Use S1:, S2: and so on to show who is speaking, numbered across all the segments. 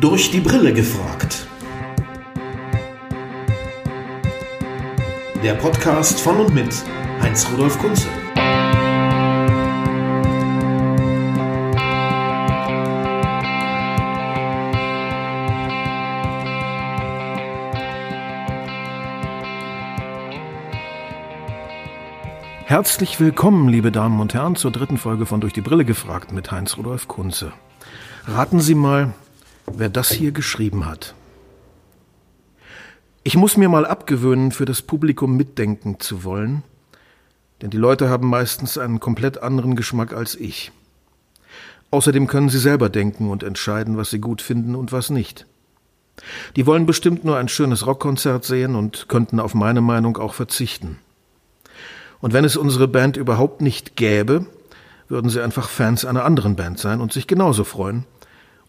S1: Durch die Brille gefragt. Der Podcast von und mit Heinz Rudolf Kunze.
S2: Herzlich willkommen, liebe Damen und Herren, zur dritten Folge von Durch die Brille gefragt mit Heinz Rudolf Kunze. Raten Sie mal, wer das hier geschrieben hat. Ich muss mir mal abgewöhnen, für das Publikum mitdenken zu wollen, denn die Leute haben meistens einen komplett anderen Geschmack als ich. Außerdem können sie selber denken und entscheiden, was sie gut finden und was nicht. Die wollen bestimmt nur ein schönes Rockkonzert sehen und könnten auf meine Meinung auch verzichten. Und wenn es unsere Band überhaupt nicht gäbe, würden sie einfach Fans einer anderen Band sein und sich genauso freuen,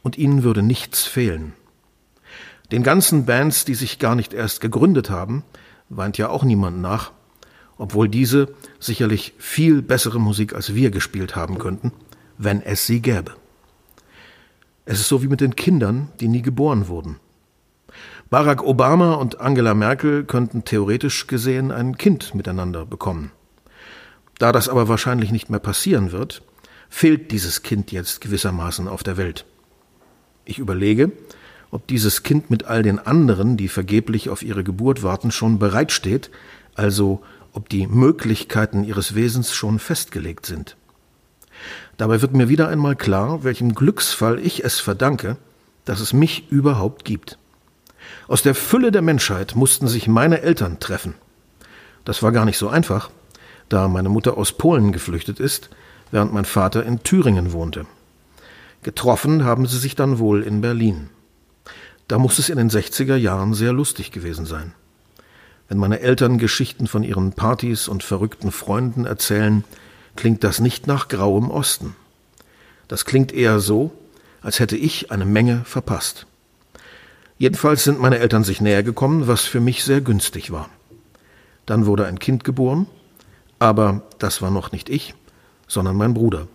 S2: und ihnen würde nichts fehlen. Den ganzen Bands, die sich gar nicht erst gegründet haben, weint ja auch niemand nach, obwohl diese sicherlich viel bessere Musik als wir gespielt haben könnten, wenn es sie gäbe. Es ist so wie mit den Kindern, die nie geboren wurden. Barack Obama und Angela Merkel könnten theoretisch gesehen ein Kind miteinander bekommen. Da das aber wahrscheinlich nicht mehr passieren wird, fehlt dieses Kind jetzt gewissermaßen auf der Welt. Ich überlege, ob dieses Kind mit all den anderen, die vergeblich auf ihre Geburt warten, schon bereitsteht, also ob die Möglichkeiten ihres Wesens schon festgelegt sind. Dabei wird mir wieder einmal klar, welchem Glücksfall ich es verdanke, dass es mich überhaupt gibt. Aus der Fülle der Menschheit mussten sich meine Eltern treffen. Das war gar nicht so einfach, da meine Mutter aus Polen geflüchtet ist, während mein Vater in Thüringen wohnte. Getroffen haben sie sich dann wohl in Berlin. Da muss es in den 60er Jahren sehr lustig gewesen sein. Wenn meine Eltern Geschichten von ihren Partys und verrückten Freunden erzählen, klingt das nicht nach grauem Osten. Das klingt eher so, als hätte ich eine Menge verpasst. Jedenfalls sind meine Eltern sich näher gekommen, was für mich sehr günstig war. Dann wurde ein Kind geboren, aber das war noch nicht ich, sondern mein Bruder.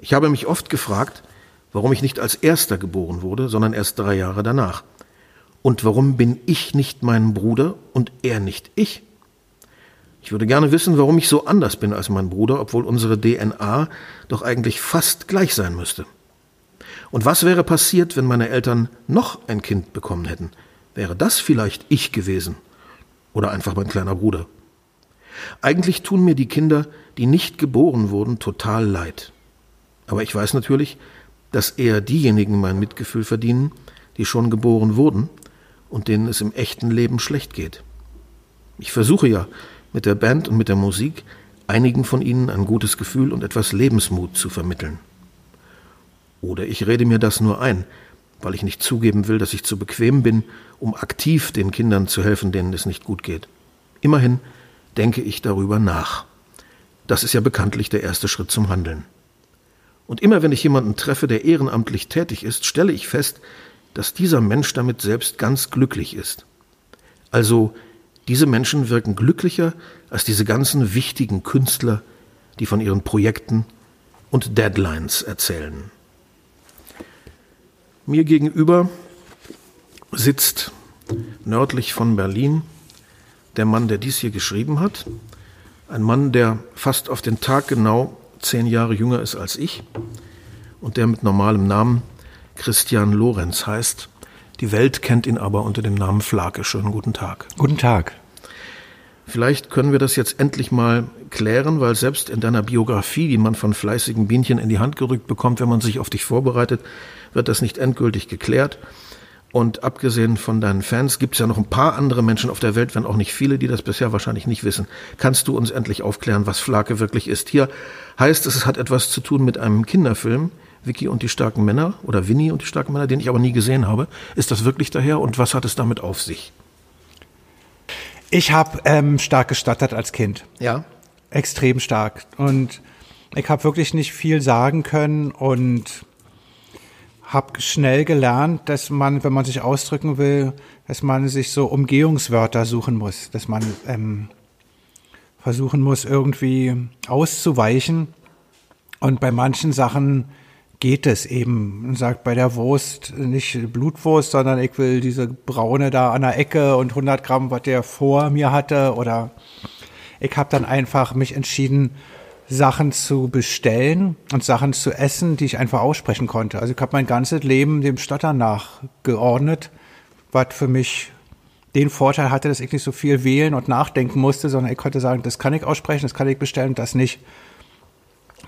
S2: Ich habe mich oft gefragt, warum ich nicht als erster geboren wurde, sondern erst drei Jahre danach. Und warum bin ich nicht mein Bruder und er nicht ich? Ich würde gerne wissen, warum ich so anders bin als mein Bruder, obwohl unsere DNA doch eigentlich fast gleich sein müsste. Und was wäre passiert, wenn meine Eltern noch ein Kind bekommen hätten? Wäre das vielleicht ich gewesen? Oder einfach mein kleiner Bruder? Eigentlich tun mir die Kinder, die nicht geboren wurden, total leid. Aber ich weiß natürlich, dass eher diejenigen mein Mitgefühl verdienen, die schon geboren wurden und denen es im echten Leben schlecht geht. Ich versuche ja mit der Band und mit der Musik einigen von ihnen ein gutes Gefühl und etwas Lebensmut zu vermitteln. Oder ich rede mir das nur ein, weil ich nicht zugeben will, dass ich zu bequem bin, um aktiv den Kindern zu helfen, denen es nicht gut geht. Immerhin denke ich darüber nach. Das ist ja bekanntlich der erste Schritt zum Handeln. Und immer wenn ich jemanden treffe, der ehrenamtlich tätig ist, stelle ich fest, dass dieser Mensch damit selbst ganz glücklich ist. Also diese Menschen wirken glücklicher als diese ganzen wichtigen Künstler, die von ihren Projekten und Deadlines erzählen. Mir gegenüber sitzt nördlich von Berlin der Mann, der dies hier geschrieben hat. Ein Mann, der fast auf den Tag genau zehn Jahre jünger ist als ich und der mit normalem Namen Christian Lorenz heißt. Die Welt kennt ihn aber unter dem Namen Flake. Schönen guten Tag.
S3: Guten Tag.
S2: Vielleicht können wir das jetzt endlich mal klären, weil selbst in deiner Biografie, die man von fleißigen Bienchen in die Hand gerückt bekommt, wenn man sich auf dich vorbereitet, wird das nicht endgültig geklärt. Und abgesehen von deinen Fans gibt es ja noch ein paar andere Menschen auf der Welt, wenn auch nicht viele, die das bisher wahrscheinlich nicht wissen. Kannst du uns endlich aufklären, was Flake wirklich ist? Hier heißt es, es hat etwas zu tun mit einem Kinderfilm, Vicky und die starken Männer oder Winnie und die starken Männer, den ich aber nie gesehen habe. Ist das wirklich daher und was hat es damit auf sich?
S3: Ich habe ähm, stark gestottert als Kind.
S2: Ja.
S3: Extrem stark. Und ich habe wirklich nicht viel sagen können und habe schnell gelernt, dass man, wenn man sich ausdrücken will, dass man sich so Umgehungswörter suchen muss, dass man ähm, versuchen muss, irgendwie auszuweichen. Und bei manchen Sachen geht es eben. Und sagt bei der Wurst nicht Blutwurst, sondern ich will diese braune da an der Ecke und 100 Gramm, was der vor mir hatte. Oder ich habe dann einfach mich entschieden, Sachen zu bestellen und Sachen zu essen, die ich einfach aussprechen konnte. Also ich habe mein ganzes Leben dem Stottern nachgeordnet, was für mich den Vorteil hatte, dass ich nicht so viel wählen und nachdenken musste, sondern ich konnte sagen, das kann ich aussprechen, das kann ich bestellen, das nicht.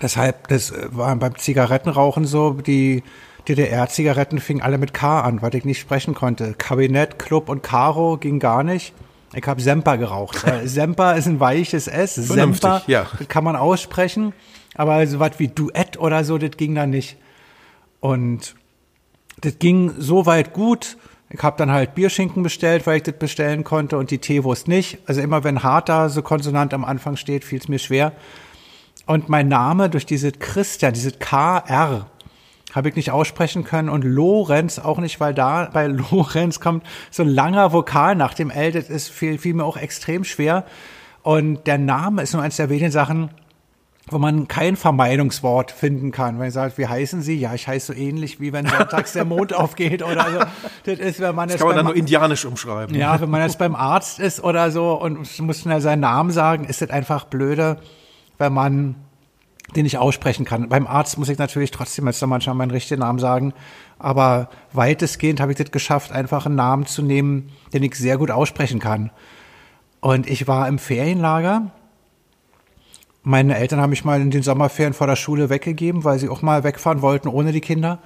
S3: Deshalb, das war beim Zigarettenrauchen so, die DDR-Zigaretten fingen alle mit K an, weil ich nicht sprechen konnte. Kabinett, Club und Caro ging gar nicht. Ich habe Semper geraucht. Semper ist ein weiches S. Semper
S2: ja.
S3: das kann man aussprechen, aber so was wie Duett oder so, das ging dann nicht. Und das ging so weit gut. Ich habe dann halt Bierschinken bestellt, weil ich das bestellen konnte und die Teewurst nicht. Also immer wenn harter so Konsonant am Anfang steht, fiel es mir schwer. Und mein Name durch diese Christian, diese KR, habe ich nicht aussprechen können und Lorenz auch nicht, weil da bei Lorenz kommt so ein langer Vokal nach dem L, das ist fiel, fiel mir auch extrem schwer. Und der Name ist nur eines der wenigen Sachen, wo man kein Vermeidungswort finden kann. Wenn ich sagt, wie heißen Sie? Ja, ich heiße so ähnlich, wie wenn sonntags der Mond aufgeht oder so. Das ist, wenn man
S2: Das
S3: jetzt
S2: kann man dann
S3: beim-
S2: nur indianisch umschreiben.
S3: ja, wenn man jetzt beim Arzt ist oder so und muss schnell seinen Namen sagen, ist das einfach blöde, wenn man den nicht aussprechen kann. Beim Arzt muss ich natürlich trotzdem jetzt noch manchmal meinen richtigen Namen sagen, aber weitestgehend habe ich das geschafft, einfach einen Namen zu nehmen, den ich sehr gut aussprechen kann. Und ich war im Ferienlager. Meine Eltern haben mich mal in den Sommerferien vor der Schule weggegeben, weil sie auch mal wegfahren wollten ohne die Kinder.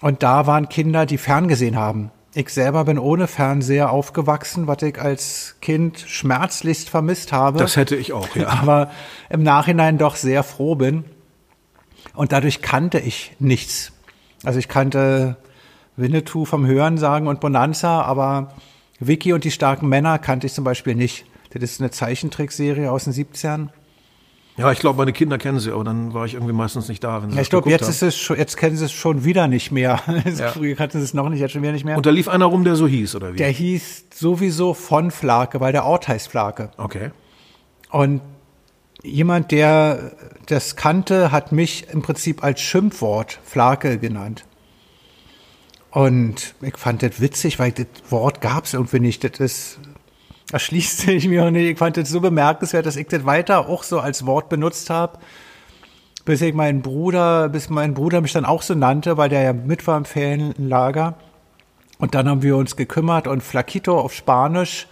S3: Und da waren Kinder, die ferngesehen haben. Ich selber bin ohne Fernseher aufgewachsen, was ich als Kind schmerzlichst vermisst habe.
S2: Das hätte ich auch, ja.
S3: aber im Nachhinein doch sehr froh bin. Und dadurch kannte ich nichts. Also ich kannte Winnetou vom Hören sagen und Bonanza, aber Vicky und die starken Männer kannte ich zum Beispiel nicht. Das ist eine Zeichentrickserie aus den 70ern.
S2: Ja, ich glaube, meine Kinder kennen sie, aber dann war ich irgendwie meistens nicht da, wenn sie
S3: Ja, ich glaube, jetzt
S2: haben.
S3: ist es schon, jetzt kennen sie es schon wieder nicht mehr.
S2: Ja.
S3: Früher kannten sie es noch nicht, jetzt schon wieder nicht mehr.
S2: Und da lief einer rum, der so hieß, oder wie?
S3: der hieß sowieso von Flake, weil der Ort heißt Flake.
S2: okay.
S3: Und jemand, der das kannte, hat mich im Prinzip als Schimpfwort Flake genannt. Und ich fand das witzig, weil das Wort gab es irgendwie nicht. Das ist, erschließt sich mir nicht. Ich fand das so bemerkenswert, dass ich das weiter auch so als Wort benutzt habe. Bis ich meinen Bruder, bis mein Bruder mich dann auch so nannte, weil der ja mit war im Ferienlager. Und dann haben wir uns gekümmert und Flaquito auf Spanisch.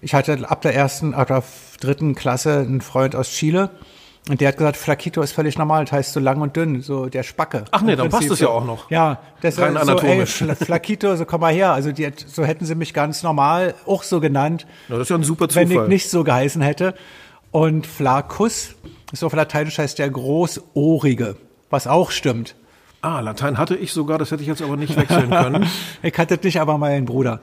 S3: Ich hatte ab der ersten oder dritten Klasse einen Freund aus Chile. Und der hat gesagt, Flaquito ist völlig normal, das heißt so lang und dünn, so der Spacke.
S2: Ach nee, dann passt es ja
S3: so.
S2: auch noch.
S3: Ja, das
S2: Rein
S3: ist so, ey,
S2: anatomisch.
S3: Fla- Flaquito, so komm mal her. Also die, so hätten sie mich ganz normal auch so genannt,
S2: Na, das ist ja ein super
S3: wenn
S2: Zufall.
S3: ich nicht so geheißen hätte. Und Flacus, ist auf Lateinisch heißt der Großohrige, was auch stimmt.
S2: Ah, Latein hatte ich sogar, das hätte ich jetzt aber nicht wechseln können.
S3: Ich hatte nicht, aber meinen Bruder.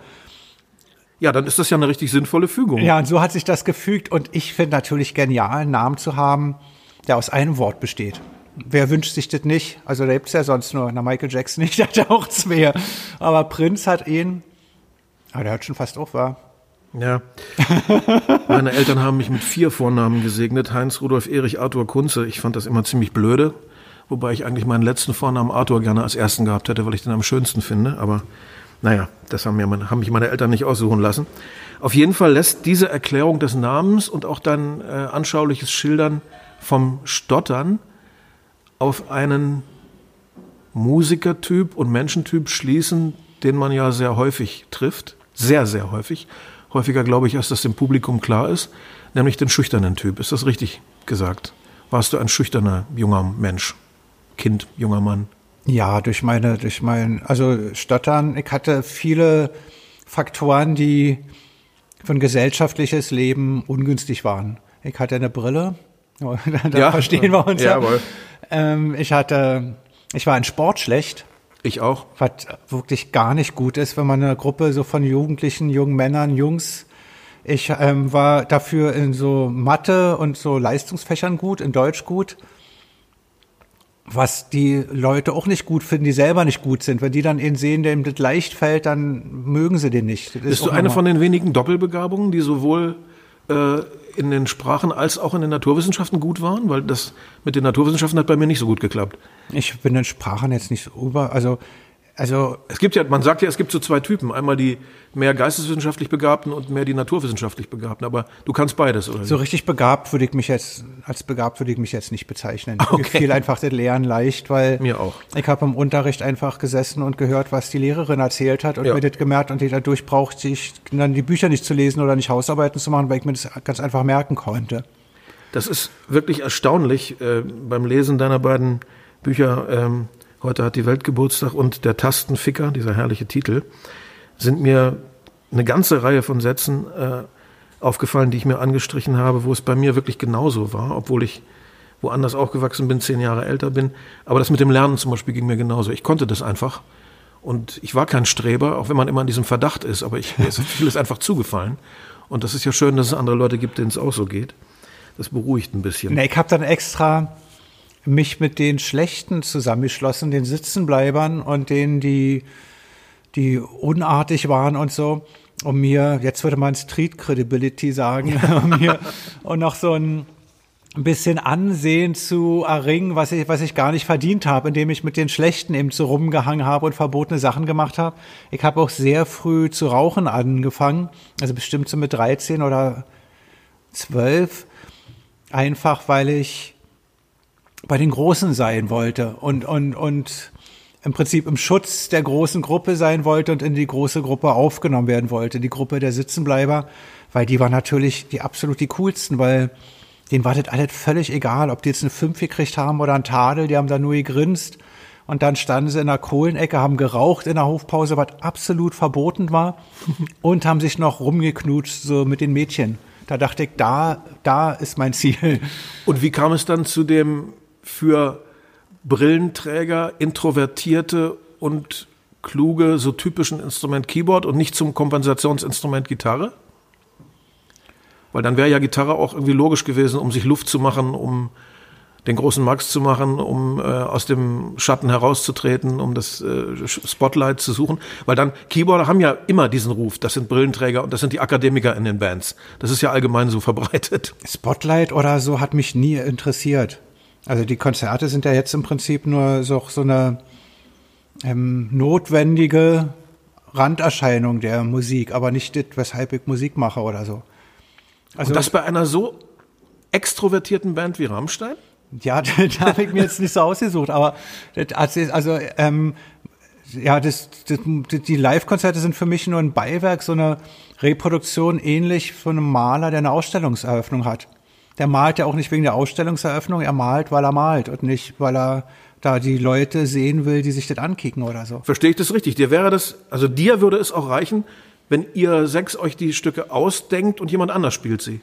S2: Ja, dann ist das ja eine richtig sinnvolle Fügung.
S3: Ja, und so hat sich das gefügt. Und ich finde natürlich genial, einen Namen zu haben, der aus einem Wort besteht. Wer wünscht sich das nicht? Also da gibt's ja sonst nur, na Michael Jackson nicht, ja auch zwei. Aber Prinz hat ihn, aber der hat schon fast auch war.
S2: Ja. Meine Eltern haben mich mit vier Vornamen gesegnet. Heinz, Rudolf, Erich, Arthur, Kunze. Ich fand das immer ziemlich blöde. Wobei ich eigentlich meinen letzten Vornamen Arthur gerne als ersten gehabt hätte, weil ich den am schönsten finde. Aber naja, das haben, mir meine, haben mich meine Eltern nicht aussuchen lassen. Auf jeden Fall lässt diese Erklärung des Namens und auch dein äh, anschauliches Schildern vom Stottern auf einen Musikertyp und Menschentyp schließen, den man ja sehr häufig trifft. Sehr, sehr häufig. Häufiger glaube ich, als das dem Publikum klar ist, nämlich den schüchternen Typ. Ist das richtig gesagt? Warst du ein schüchterner junger Mensch? Kind, junger Mann?
S3: Ja, durch meine, durch mein, also Stottern, ich hatte viele Faktoren, die für ein gesellschaftliches Leben ungünstig waren. Ich hatte eine Brille, da,
S2: Ja.
S3: verstehen wir uns ja.
S2: Jawohl.
S3: Ähm, ich hatte, ich war in Sport schlecht,
S2: Ich auch.
S3: was wirklich gar nicht gut ist, wenn man eine Gruppe so von Jugendlichen, jungen Männern, Jungs, ich ähm, war dafür in so Mathe und so Leistungsfächern gut, in Deutsch gut was die Leute auch nicht gut finden, die selber nicht gut sind. Wenn die dann ihn sehen, dem das leicht fällt, dann mögen sie den nicht. Das ist
S2: Bist du eine von den wenigen Doppelbegabungen, die sowohl äh, in den Sprachen als auch in den Naturwissenschaften gut waren? Weil das mit den Naturwissenschaften hat bei mir nicht so gut geklappt.
S3: Ich bin in Sprachen jetzt nicht so über, also also
S2: es gibt ja, man sagt ja, es gibt so zwei Typen. Einmal die mehr geisteswissenschaftlich Begabten und mehr die naturwissenschaftlich Begabten. Aber du kannst beides, oder?
S3: So richtig begabt würde ich mich jetzt, als begabt würde ich mich jetzt nicht bezeichnen. Okay. Mir fiel einfach das Lernen leicht, weil
S2: Mir auch.
S3: ich habe im Unterricht einfach gesessen und gehört, was die Lehrerin erzählt hat und ja. mir das gemerkt und dadurch brauchte ich dann die Bücher nicht zu lesen oder nicht Hausarbeiten zu machen, weil ich mir das ganz einfach merken konnte.
S2: Das ist wirklich erstaunlich äh, beim Lesen deiner beiden Bücher. Ähm, Heute hat die Welt Geburtstag und der Tastenficker, dieser herrliche Titel, sind mir eine ganze Reihe von Sätzen äh, aufgefallen, die ich mir angestrichen habe, wo es bei mir wirklich genauso war, obwohl ich woanders aufgewachsen bin, zehn Jahre älter bin. Aber das mit dem Lernen zum Beispiel ging mir genauso. Ich konnte das einfach. Und ich war kein Streber, auch wenn man immer in diesem Verdacht ist, aber ich, mir ist vieles einfach zugefallen. Und das ist ja schön, dass es andere Leute gibt, denen es auch so geht. Das beruhigt ein bisschen.
S3: Nee, ich habe dann extra mich mit den Schlechten zusammengeschlossen, den Sitzenbleibern und denen, die, die unartig waren und so, um mir, jetzt würde man Street Credibility sagen, um mir und noch so ein bisschen Ansehen zu erringen, was ich, was ich gar nicht verdient habe, indem ich mit den Schlechten eben so rumgehangen habe und verbotene Sachen gemacht habe. Ich habe auch sehr früh zu rauchen angefangen, also bestimmt so mit 13 oder 12, einfach weil ich bei den Großen sein wollte und, und, und im Prinzip im Schutz der großen Gruppe sein wollte und in die große Gruppe aufgenommen werden wollte, die Gruppe der Sitzenbleiber, weil die war natürlich die absolut die coolsten, weil denen war das alles völlig egal, ob die jetzt eine Fünf gekriegt haben oder einen Tadel, die haben da nur gegrinst und dann standen sie in der Kohlenecke, haben geraucht in der Hofpause, was absolut verboten war und haben sich noch rumgeknutscht so mit den Mädchen. Da dachte ich, da, da ist mein Ziel.
S2: Und wie kam es dann zu dem für Brillenträger, Introvertierte und kluge, so typischen Instrument Keyboard und nicht zum Kompensationsinstrument Gitarre? Weil dann wäre ja Gitarre auch irgendwie logisch gewesen, um sich Luft zu machen, um den großen Max zu machen, um äh, aus dem Schatten herauszutreten, um das äh, Spotlight zu suchen. Weil dann Keyboarder haben ja immer diesen Ruf, das sind Brillenträger und das sind die Akademiker in den Bands. Das ist ja allgemein so verbreitet.
S3: Spotlight oder so hat mich nie interessiert. Also die Konzerte sind ja jetzt im Prinzip nur so, so eine ähm, notwendige Randerscheinung der Musik, aber nicht das, weshalb ich Musik mache oder so.
S2: Also Und das bei einer so extrovertierten Band wie Rammstein?
S3: Ja, da habe ich mir jetzt nicht so ausgesucht, aber das, also ähm, ja, das, das, die Live-Konzerte sind für mich nur ein Beiwerk, so eine Reproduktion ähnlich von einem Maler, der eine Ausstellungseröffnung hat der malt ja auch nicht wegen der Ausstellungseröffnung, er malt, weil er malt und nicht, weil er da die Leute sehen will, die sich das ankicken oder so.
S2: Verstehe ich das richtig? Dir wäre das, also dir würde es auch reichen, wenn ihr sechs euch die Stücke ausdenkt und jemand anders spielt sie.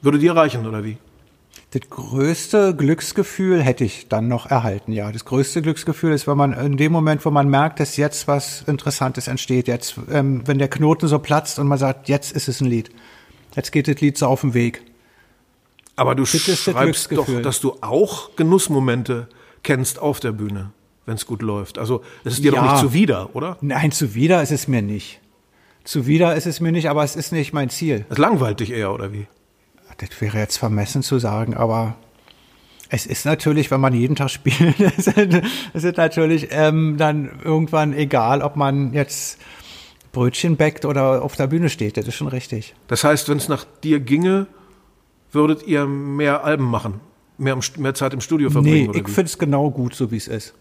S2: Würde dir reichen, oder wie?
S3: Das größte Glücksgefühl hätte ich dann noch erhalten, ja. Das größte Glücksgefühl ist, wenn man in dem Moment, wo man merkt, dass jetzt was Interessantes entsteht, jetzt, ähm, wenn der Knoten so platzt und man sagt, jetzt ist es ein Lied. Jetzt geht das Lied so auf den Weg.
S2: Aber du schreibst doch, dass du auch Genussmomente kennst auf der Bühne, wenn es gut läuft. Also es ist dir ja. doch nicht zuwider, oder?
S3: Nein, zuwider ist es mir nicht. Zuwider ist es mir nicht, aber es ist nicht mein Ziel.
S2: Es langweilt dich eher, oder wie?
S3: Das wäre jetzt vermessen zu sagen, aber es ist natürlich, wenn man jeden Tag spielt, es ist natürlich ähm, dann irgendwann egal, ob man jetzt Brötchen backt oder auf der Bühne steht. Das ist schon richtig.
S2: Das heißt, wenn es nach dir ginge, würdet ihr mehr Alben machen, mehr, mehr Zeit im Studio verbringen?
S3: Nee, ich finde es genau gut, so wie es ist.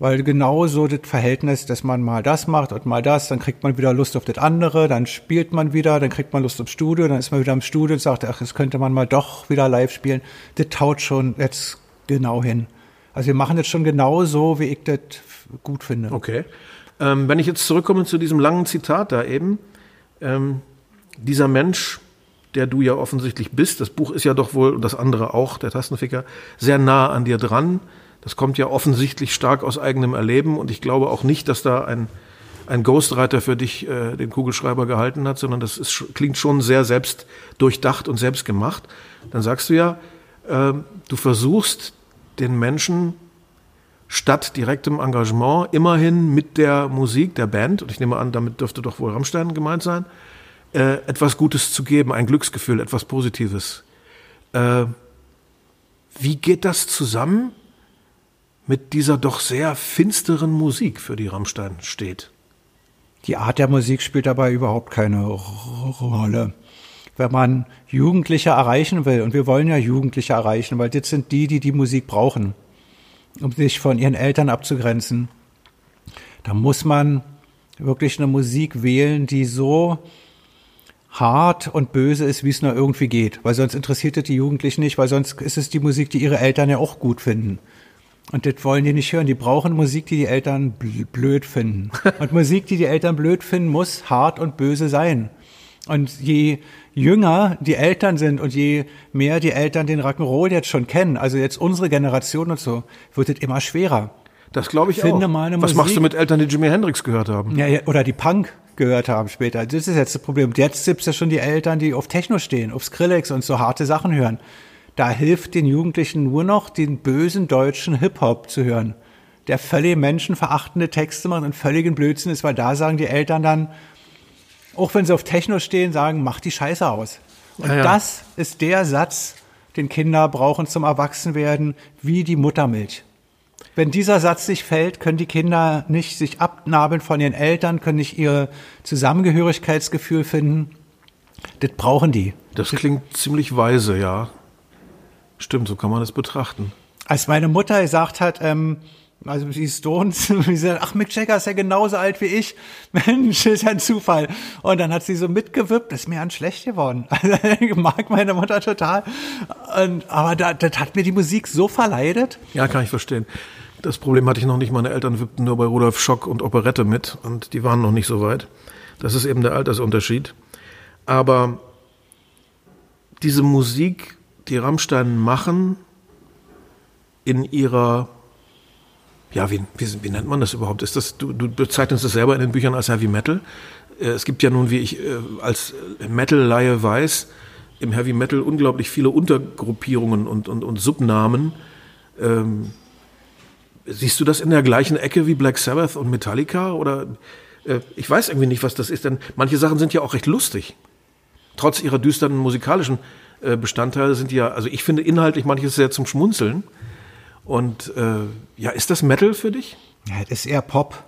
S3: Weil genau so das Verhältnis, dass man mal das macht und mal das, dann kriegt man wieder Lust auf das andere, dann spielt man wieder, dann kriegt man Lust aufs Studio, dann ist man wieder im Studio und sagt, ach, das könnte man mal doch wieder live spielen. Das taut schon jetzt genau hin. Also wir machen das schon genau so, wie ich das gut finde.
S2: Okay. Ähm, wenn ich jetzt zurückkomme zu diesem langen Zitat da eben, ähm, dieser Mensch der du ja offensichtlich bist. Das Buch ist ja doch wohl, und das andere auch, der Tastenficker, sehr nah an dir dran. Das kommt ja offensichtlich stark aus eigenem Erleben und ich glaube auch nicht, dass da ein, ein Ghostwriter für dich äh, den Kugelschreiber gehalten hat, sondern das ist, klingt schon sehr selbst durchdacht und selbst gemacht. Dann sagst du ja, äh, du versuchst den Menschen statt direktem Engagement immerhin mit der Musik der Band, und ich nehme an, damit dürfte doch wohl Rammstein gemeint sein, äh, etwas Gutes zu geben, ein Glücksgefühl, etwas Positives. Äh, wie geht das zusammen mit dieser doch sehr finsteren Musik, für die Rammstein steht?
S3: Die Art der Musik spielt dabei überhaupt keine Rolle. Wenn man Jugendliche erreichen will, und wir wollen ja Jugendliche erreichen, weil das sind die, die die Musik brauchen, um sich von ihren Eltern abzugrenzen, da muss man wirklich eine Musik wählen, die so hart und böse ist, wie es nur irgendwie geht. Weil sonst interessiert es die Jugendlichen nicht, weil sonst ist es die Musik, die ihre Eltern ja auch gut finden. Und das wollen die nicht hören. Die brauchen Musik, die die Eltern blöd finden. Und Musik, die die Eltern blöd finden, muss hart und böse sein. Und je jünger die Eltern sind und je mehr die Eltern den Rock'n'Roll jetzt schon kennen, also jetzt unsere Generation und so, wird es immer schwerer.
S2: Das glaube ich
S3: Finde
S2: auch.
S3: mal eine
S2: Was
S3: Musik-
S2: machst du mit Eltern, die Jimi Hendrix gehört haben?
S3: Ja, oder die Punk gehört haben später. Das ist jetzt das Problem. Jetzt gibt's ja schon die Eltern, die auf Techno stehen, auf Skrillex und so harte Sachen hören. Da hilft den Jugendlichen nur noch, den bösen deutschen Hip-Hop zu hören, der völlig menschenverachtende Texte macht und völligen Blödsinn ist, weil da sagen die Eltern dann, auch wenn sie auf Techno stehen, sagen, mach die Scheiße aus. Und
S2: Ja, ja.
S3: das ist der Satz, den Kinder brauchen zum Erwachsenwerden, wie die Muttermilch. Wenn dieser Satz nicht fällt, können die Kinder nicht sich abnabeln von ihren Eltern, können nicht ihr Zusammengehörigkeitsgefühl finden. Das brauchen die.
S2: Das klingt ziemlich weise, ja. Stimmt, so kann man das betrachten.
S3: Als meine Mutter gesagt hat, ähm, also die Stones, sie sagt, ach, Mick Jagger ist ja genauso alt wie ich. Mensch, ist ja ein Zufall. Und dann hat sie so mitgewippt, ist mir an schlecht geworden. Also, ich mag meine Mutter total. Und, aber da, das hat mir die Musik so verleidet.
S2: Ja, kann ich verstehen. Das Problem hatte ich noch nicht. Meine Eltern wippten nur bei Rudolf Schock und Operette mit und die waren noch nicht so weit. Das ist eben der Altersunterschied. Aber diese Musik, die Rammstein machen, in ihrer, ja, wie, wie, wie nennt man das überhaupt? Ist das, du, du bezeichnest es selber in den Büchern als Heavy Metal. Äh, Es gibt ja nun, wie ich äh, als Metal-Laie weiß, im Heavy Metal unglaublich viele Untergruppierungen und, und, und Subnamen. Ähm, siehst du das in der gleichen Ecke wie Black Sabbath und Metallica? Oder äh, ich weiß irgendwie nicht, was das ist, denn manche Sachen sind ja auch recht lustig. Trotz ihrer düsteren musikalischen äh, Bestandteile sind die ja, also ich finde inhaltlich manches sehr zum Schmunzeln. Und äh, ja, ist das Metal für dich?
S3: Ja, das ist eher Pop.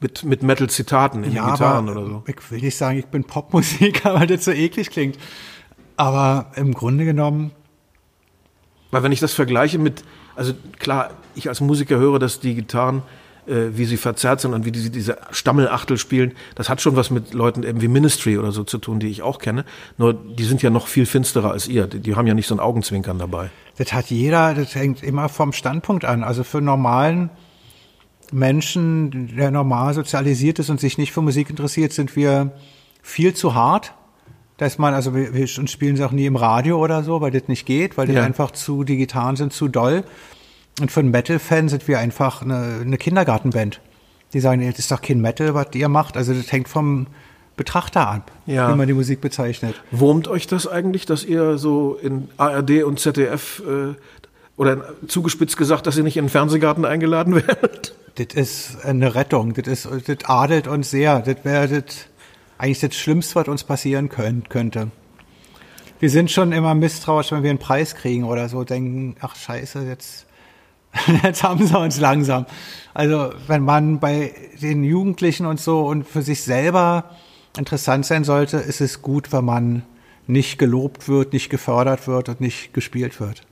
S2: Mit, mit Metal-Zitaten in den Gitarren oder so.
S3: ich will nicht sagen, ich bin Popmusiker, weil das so eklig klingt. Aber im Grunde genommen,
S2: Weil wenn ich das vergleiche mit, also klar, ich als Musiker höre, dass die Gitarren, wie sie verzerrt sind und wie die, diese Stammelachtel spielen, das hat schon was mit Leuten eben wie Ministry oder so zu tun, die ich auch kenne. Nur die sind ja noch viel finsterer als ihr. Die, die haben ja nicht so ein Augenzwinkern dabei.
S3: das hat jeder, das hängt immer vom Standpunkt an. Also für normalen Menschen, der normal sozialisiert ist und sich nicht für Musik interessiert, sind wir viel zu hart. Dass man, also wir, wir spielen sie auch nie im Radio oder so, weil das nicht geht, weil
S2: Ja.
S3: einfach zu, die Gitarren sind zu doll. Und für einen Metal-Fan sind wir einfach eine, eine Kindergartenband. Die sagen, das ist doch kein Metal, was ihr macht. Also das hängt vom Betrachter ab,
S2: Ja.
S3: wie man die Musik bezeichnet.
S2: Wurmt euch das eigentlich, dass ihr so in ARD und ZDF äh, oder zugespitzt gesagt, dass ihr nicht in den Fernsehgarten eingeladen werdet?
S3: Das ist eine Rettung. Das, ist, das adelt uns sehr. Das wäre eigentlich das Schlimmste, was uns passieren könnt, könnte. Wir sind schon immer misstrauisch, wenn wir einen Preis kriegen oder so, denken, ach scheiße, jetzt, jetzt haben sie uns langsam. Also wenn man bei den Jugendlichen und so und für sich selber interessant sein sollte, ist es gut, wenn man nicht gelobt wird, nicht gefördert wird und nicht gespielt wird.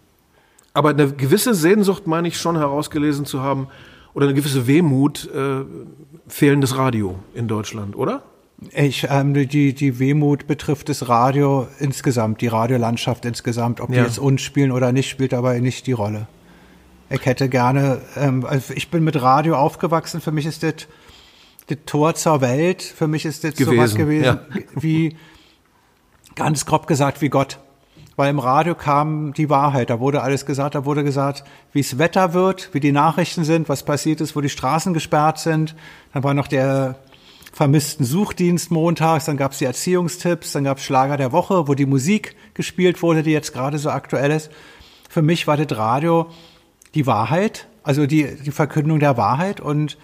S2: Aber eine gewisse Sehnsucht meine ich schon herausgelesen zu haben oder eine gewisse Wehmut äh, fehlendes Radio in Deutschland, oder?
S3: Ich, ähm, die, die Wehmut betrifft das Radio insgesamt, die Radiolandschaft insgesamt. Ob die
S2: Ja.
S3: jetzt uns spielen oder nicht, spielt dabei nicht die Rolle. Ich hätte gerne, ähm, also ich bin mit Radio aufgewachsen, für mich ist das das Tor zur Welt, für mich ist das sowas
S2: Gewesen,
S3: gewesen,
S2: ja.
S3: wie, ganz grob gesagt, wie Gott. Weil im Radio kam die Wahrheit, da wurde alles gesagt, da wurde gesagt, wie es Wetter wird, wie die Nachrichten sind, was passiert ist, wo die Straßen gesperrt sind. Dann war noch der vermissten Suchdienst montags, dann gab es die Erziehungstipps, dann gab es Schlager der Woche, wo die Musik gespielt wurde, die jetzt gerade so aktuell ist. Für mich war das Radio die Wahrheit, also die, die Verkündung der Wahrheit und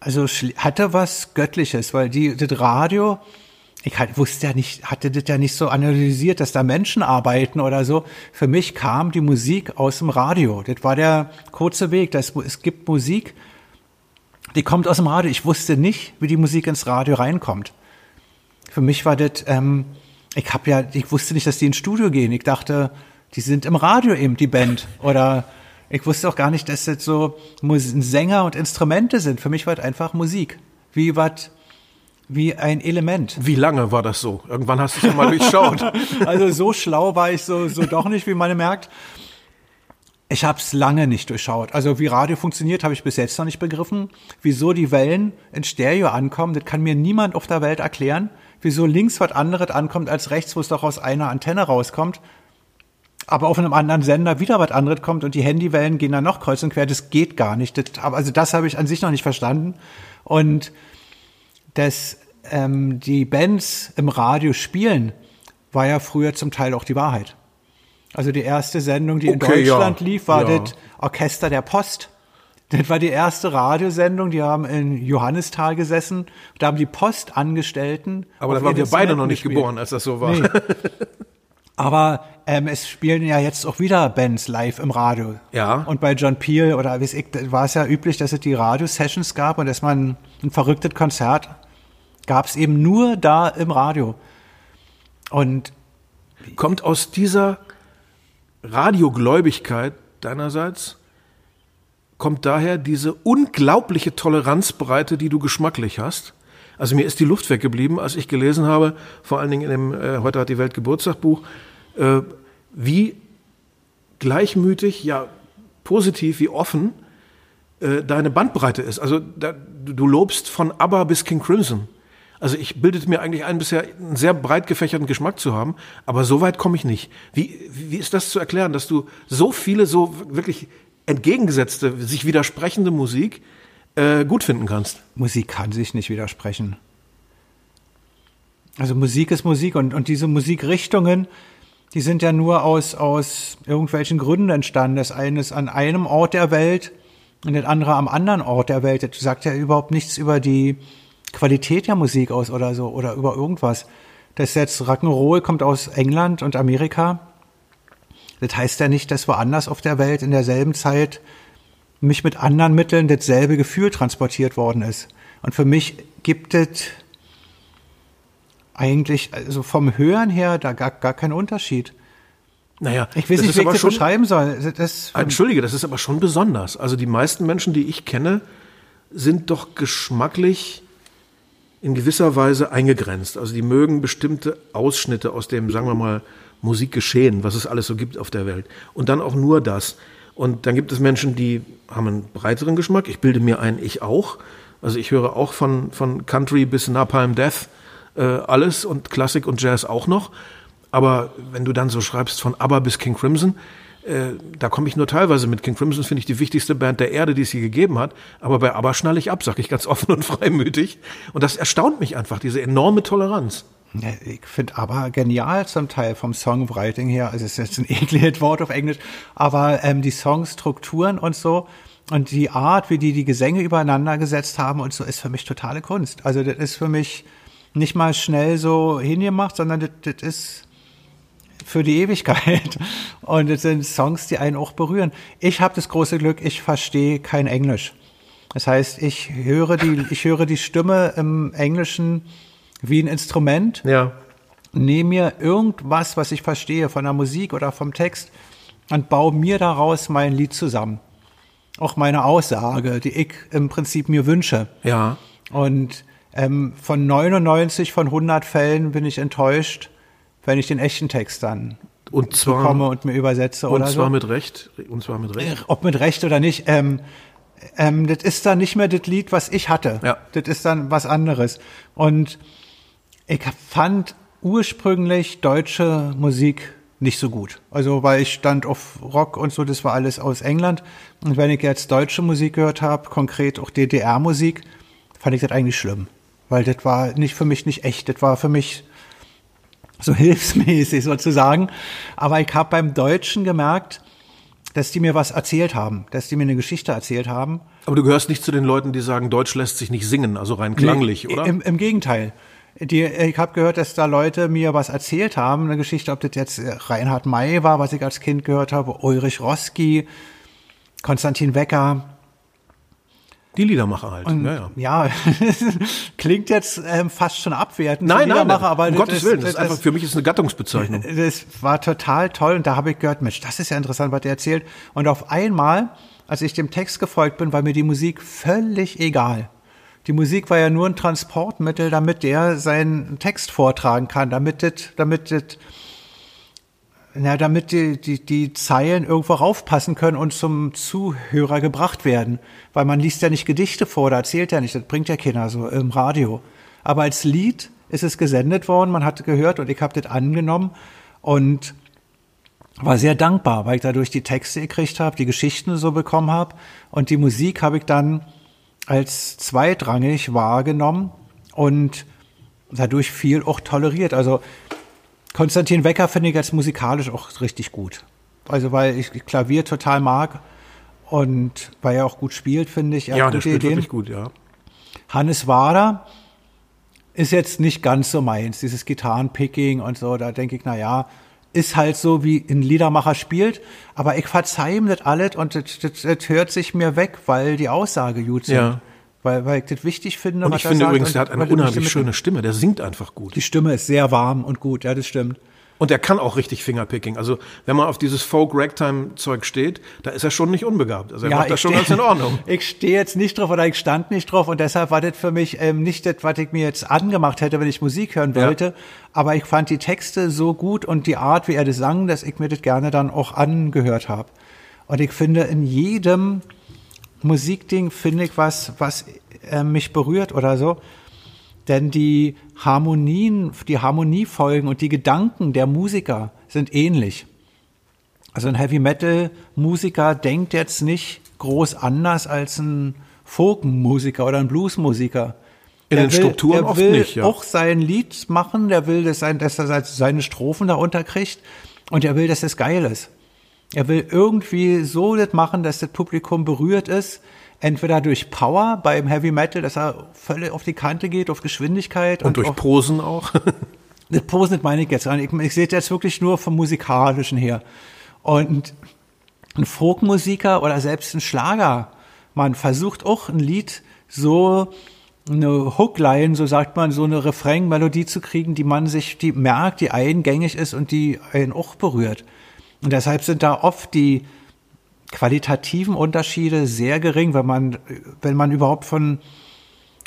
S3: also hatte was Göttliches, weil die, das Radio ich halt wusste ja nicht, hatte das ja nicht so analysiert, dass da Menschen arbeiten oder so. Für mich kam die Musik aus dem Radio. Das war der kurze Weg. Das, es gibt Musik, die kommt aus dem Radio. Ich wusste nicht, wie die Musik ins Radio reinkommt. Für mich war das, ähm, ich habe ja, ich wusste nicht, dass die ins Studio gehen. Ich dachte, die sind im Radio eben, die Band. Oder ich wusste auch gar nicht, dass das so Sänger und Instrumente sind. Für mich war das einfach Musik. Wie was wie ein Element.
S2: Wie lange war das so? Irgendwann hast du es ja mal durchschaut.
S3: also so schlau war ich so, so doch nicht, wie man merkt. Ich habe es lange nicht durchschaut. Also wie Radio funktioniert, habe ich bis jetzt noch nicht begriffen. Wieso die Wellen in Stereo ankommen, das kann mir niemand auf der Welt erklären. Wieso links was anderes ankommt als rechts, wo es doch aus einer Antenne rauskommt. Aber auf einem anderen Sender wieder was anderes kommt und die Handywellen gehen dann noch kreuz und quer. Das geht gar nicht. Das, also das habe ich an sich noch nicht verstanden. Und dass ähm, die Bands im Radio spielen, war ja früher zum Teil auch die Wahrheit. Also die erste Sendung, die okay, in Deutschland ja. lief, war ja. das Orchester der Post. Das war die erste Radiosendung, die haben in Johannisthal gesessen. Da haben die Postangestellten.
S2: Aber da waren wir beide noch nicht gespielt. geboren, als das so war. Nee.
S3: Aber ähm, es spielen ja jetzt auch wieder Bands live im Radio.
S2: Ja.
S3: Und bei John Peel oder es ich, war es ja üblich, dass es die Radio-Sessions gab und dass man ein verrücktes Konzert gab es eben nur da im Radio. Und
S2: kommt aus dieser Radiogläubigkeit deinerseits, kommt daher diese unglaubliche Toleranzbreite, die du geschmacklich hast. Also mir ist die Luft weggeblieben, als ich gelesen habe, vor allen Dingen in dem äh, Heute hat die Welt Geburtstagbuch, äh, wie gleichmütig, ja positiv, wie offen äh, deine Bandbreite ist. Also da, du lobst von ABBA bis King Crimson. Also ich bildete mir eigentlich ein, bisher einen sehr breit gefächerten Geschmack zu haben, aber so weit komme ich nicht. Wie, wie ist das zu erklären, dass du so viele, so wirklich entgegengesetzte, sich widersprechende Musik äh, gut finden kannst?
S3: Musik kann sich nicht widersprechen. Also Musik ist Musik und, und diese Musikrichtungen, die sind ja nur aus, aus irgendwelchen Gründen entstanden. Das eine ist an einem Ort der Welt und das andere am anderen Ort der Welt. Das sagt ja überhaupt nichts über die, Qualität der Musik aus oder so oder über irgendwas. Das jetzt Rock'n'Roll kommt aus England und Amerika. Das heißt ja nicht, dass woanders auf der Welt in derselben Zeit mich mit anderen Mitteln dasselbe Gefühl transportiert worden ist. Und für mich gibt es eigentlich, also vom Hören her, da gar, gar keinen Unterschied.
S2: Naja,
S3: ich weiß nicht, wie ich das beschreiben soll.
S2: Das, Entschuldige, das ist aber schon besonders. Also die meisten Menschen, die ich kenne, sind doch geschmacklich in gewisser Weise eingegrenzt. Also die mögen bestimmte Ausschnitte aus dem, sagen wir mal, Musikgeschehen, was es alles so gibt auf der Welt. Und dann auch nur das. Und dann gibt es Menschen, die haben einen breiteren Geschmack. Ich bilde mir ein, ich auch. Also ich höre auch von, von Country bis Napalm Death äh, alles und Klassik und Jazz auch noch. Aber wenn du dann so schreibst von ABBA bis King Crimson, äh, da komme ich nur teilweise mit. King Crimson finde ich die wichtigste Band der Erde, die es je gegeben hat. Aber bei ABBA schnalle ich ab, sage ich ganz offen und freimütig. Und das erstaunt mich einfach, diese enorme Toleranz.
S3: Ich finde aber genial zum Teil vom Songwriting her. Also es ist jetzt ein ekliges Wort auf Englisch, aber ähm, die Songstrukturen und so und die Art, wie die die Gesänge übereinander gesetzt haben und so, ist für mich totale Kunst. Also das ist für mich nicht mal schnell so hingemacht, sondern das, das ist für die Ewigkeit. Und es sind Songs, die einen auch berühren. Ich habe das große Glück, ich verstehe kein Englisch. Das heißt, ich höre die, ich höre die Stimme im Englischen wie ein Instrument.
S2: Ja.
S3: Nehme mir irgendwas, was ich verstehe von der Musik oder vom Text und baue mir daraus mein Lied zusammen. Auch meine Aussage, die ich im Prinzip mir wünsche.
S2: Ja.
S3: Und ähm, von 99 von 100 Fällen bin ich enttäuscht, wenn ich den echten Text dann
S2: und zwar,
S3: bekomme und mir übersetze
S2: oder
S3: so.
S2: Und zwar mit Recht. Und zwar mit Recht.
S3: Ob mit Recht oder nicht. Ähm, ähm, das ist dann nicht mehr das Lied, was ich hatte.
S2: Ja.
S3: Das ist dann was anderes. Und ich fand ursprünglich deutsche Musik nicht so gut. Also weil ich stand auf Rock und so, das war alles aus England. Und wenn ich jetzt deutsche Musik gehört habe, konkret auch DDR-Musik, fand ich das eigentlich schlimm. Weil das war nicht für mich nicht echt. Das war für mich so hilfsmäßig sozusagen. Aber ich habe beim Deutschen gemerkt, dass die mir was erzählt haben, dass die mir eine Geschichte erzählt haben.
S2: Aber du gehörst nicht zu den Leuten, die sagen, Deutsch lässt sich nicht singen, also rein klanglich, nee, oder?
S3: Im, Im Gegenteil. Die, ich habe gehört, dass da Leute mir was erzählt haben, eine Geschichte, ob das jetzt Reinhard May war, was ich als Kind gehört habe, Ulrich Roski, Konstantin Wecker.
S2: Die Liedermacher halt.
S3: Und,
S2: ja, ja.
S3: klingt jetzt ähm, fast schon abwertend.
S2: Nein, nein,
S3: Liedermacher, aber
S2: um
S3: das
S2: Gottes Willen. Das
S3: das-
S2: ist einfach, für mich ist es eine Gattungsbezeichnung.
S3: das war total toll und da habe ich gehört, Mensch, das ist ja interessant, was der erzählt. Und auf einmal, als ich dem Text gefolgt bin, war mir die Musik völlig egal. Die Musik war ja nur ein Transportmittel, damit der seinen Text vortragen kann, damit das, damit das, na, damit die, die, die Zeilen irgendwo raufpassen können und zum Zuhörer gebracht werden. Weil man liest ja nicht Gedichte vor, da erzählt er nicht, das bringt ja keiner so im Radio. Aber als Lied ist es gesendet worden, man hat gehört und ich habe das angenommen und war sehr dankbar, weil ich dadurch die Texte gekriegt habe, die Geschichten so bekommen habe und die Musik habe ich dann als zweitrangig wahrgenommen und dadurch viel auch toleriert. Also Konstantin Wecker finde ich jetzt musikalisch auch richtig gut. Also weil ich Klavier total mag und weil er auch gut spielt, finde ich. Er
S2: Ja, der spielt
S3: Ideen.
S2: wirklich gut, ja.
S3: Hannes Wader ist jetzt nicht ganz so meins, dieses Gitarrenpicking und so. Da denke ich, na ja, ist halt so, wie ein Liedermacher spielt. Aber ich verzeih ihm das alles und das, das, das hört sich mir weg, weil die Aussage gut sind.
S2: Ja.
S3: Weil, weil ich das wichtig finde.
S2: Und ich finde übrigens, der hat eine unheimlich schöne Stimme. Der singt einfach gut.
S3: Die Stimme ist sehr warm und gut, ja, das stimmt.
S2: Und er kann auch richtig Fingerpicking. Also, wenn man auf dieses Folk-Ragtime-Zeug steht, da ist er schon nicht unbegabt. Also, er macht das schon ganz in Ordnung.
S3: Ich stehe jetzt nicht drauf oder ich stand nicht drauf und deshalb war das für mich ähm, nicht das, was ich mir jetzt angemacht hätte, wenn ich Musik hören
S2: Ja.
S3: wollte. Aber ich fand die Texte so gut und die Art, wie er das sang, dass ich mir das gerne dann auch angehört habe. Und ich finde, in jedem Musikding finde ich was, was äh, mich berührt oder so. Denn die Harmonien, die Harmoniefolgen und die Gedanken der Musiker sind ähnlich. Also ein Heavy Metal Musiker denkt jetzt nicht groß anders als ein Folkmusiker oder ein Bluesmusiker.
S2: In
S3: Der
S2: den
S3: will,
S2: Strukturen
S3: der
S2: oft
S3: will
S2: nicht, ja.
S3: auch sein Lied machen, der will, dass, sein, dass er seine Strophen da unterkriegt und er will, dass es geil ist. Er will irgendwie so das machen, dass das Publikum berührt ist, entweder durch Power beim Heavy Metal, dass er völlig auf die Kante geht, auf Geschwindigkeit
S2: Und durch
S3: auf,
S2: Posen auch.
S3: das Posen das meine ich jetzt. Ich, ich sehe das jetzt wirklich nur vom Musikalischen her. Und ein Folkmusiker oder selbst ein Schlager, man versucht auch ein Lied so eine Hookline, so sagt man, so eine Refrain-Melodie zu kriegen, die man sich, die merkt, die eingängig ist und die einen auch berührt. Und deshalb sind da oft die qualitativen Unterschiede sehr gering, wenn man, wenn man überhaupt von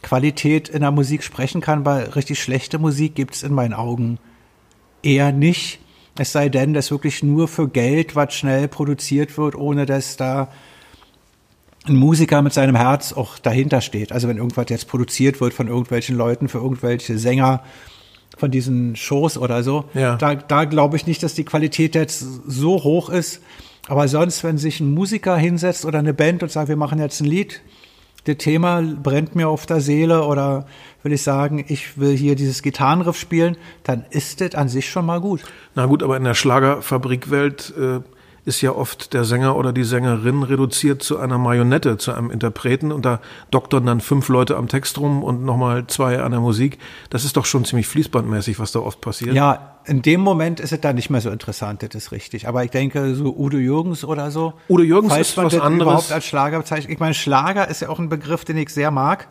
S3: Qualität in der Musik sprechen kann, weil richtig schlechte Musik gibt's in meinen Augen eher nicht. Es sei denn, dass wirklich nur für Geld was schnell produziert wird, ohne dass da ein Musiker mit seinem Herz auch dahinter steht. Also wenn irgendwas jetzt produziert wird von irgendwelchen Leuten für irgendwelche Sänger von diesen Shows oder so,
S2: Ja.
S3: da, da glaube ich nicht, dass die Qualität jetzt so hoch ist. Aber sonst, wenn sich ein Musiker hinsetzt oder eine Band und sagt, wir machen jetzt ein Lied, das Thema brennt mir auf der Seele oder will ich sagen, ich will hier dieses Gitarrenriff spielen, dann ist das an sich schon mal gut.
S2: Na gut, aber in der Schlagerfabrikwelt äh, ist ja oft der Sänger oder die Sängerin reduziert zu einer Marionette, zu einem Interpreten und da doktern dann fünf Leute am Text rum und nochmal zwei an der Musik. Das ist doch schon ziemlich fließbandmäßig, was da oft passiert.
S3: Ja, in dem Moment ist es dann nicht mehr so interessant, das ist richtig. Aber ich denke, so Udo Jürgens oder so.
S2: Udo Jürgens ist was anderes.
S3: überhaupt als Schlager bezeichnet. Ich meine, Schlager ist ja auch ein Begriff, den ich sehr mag,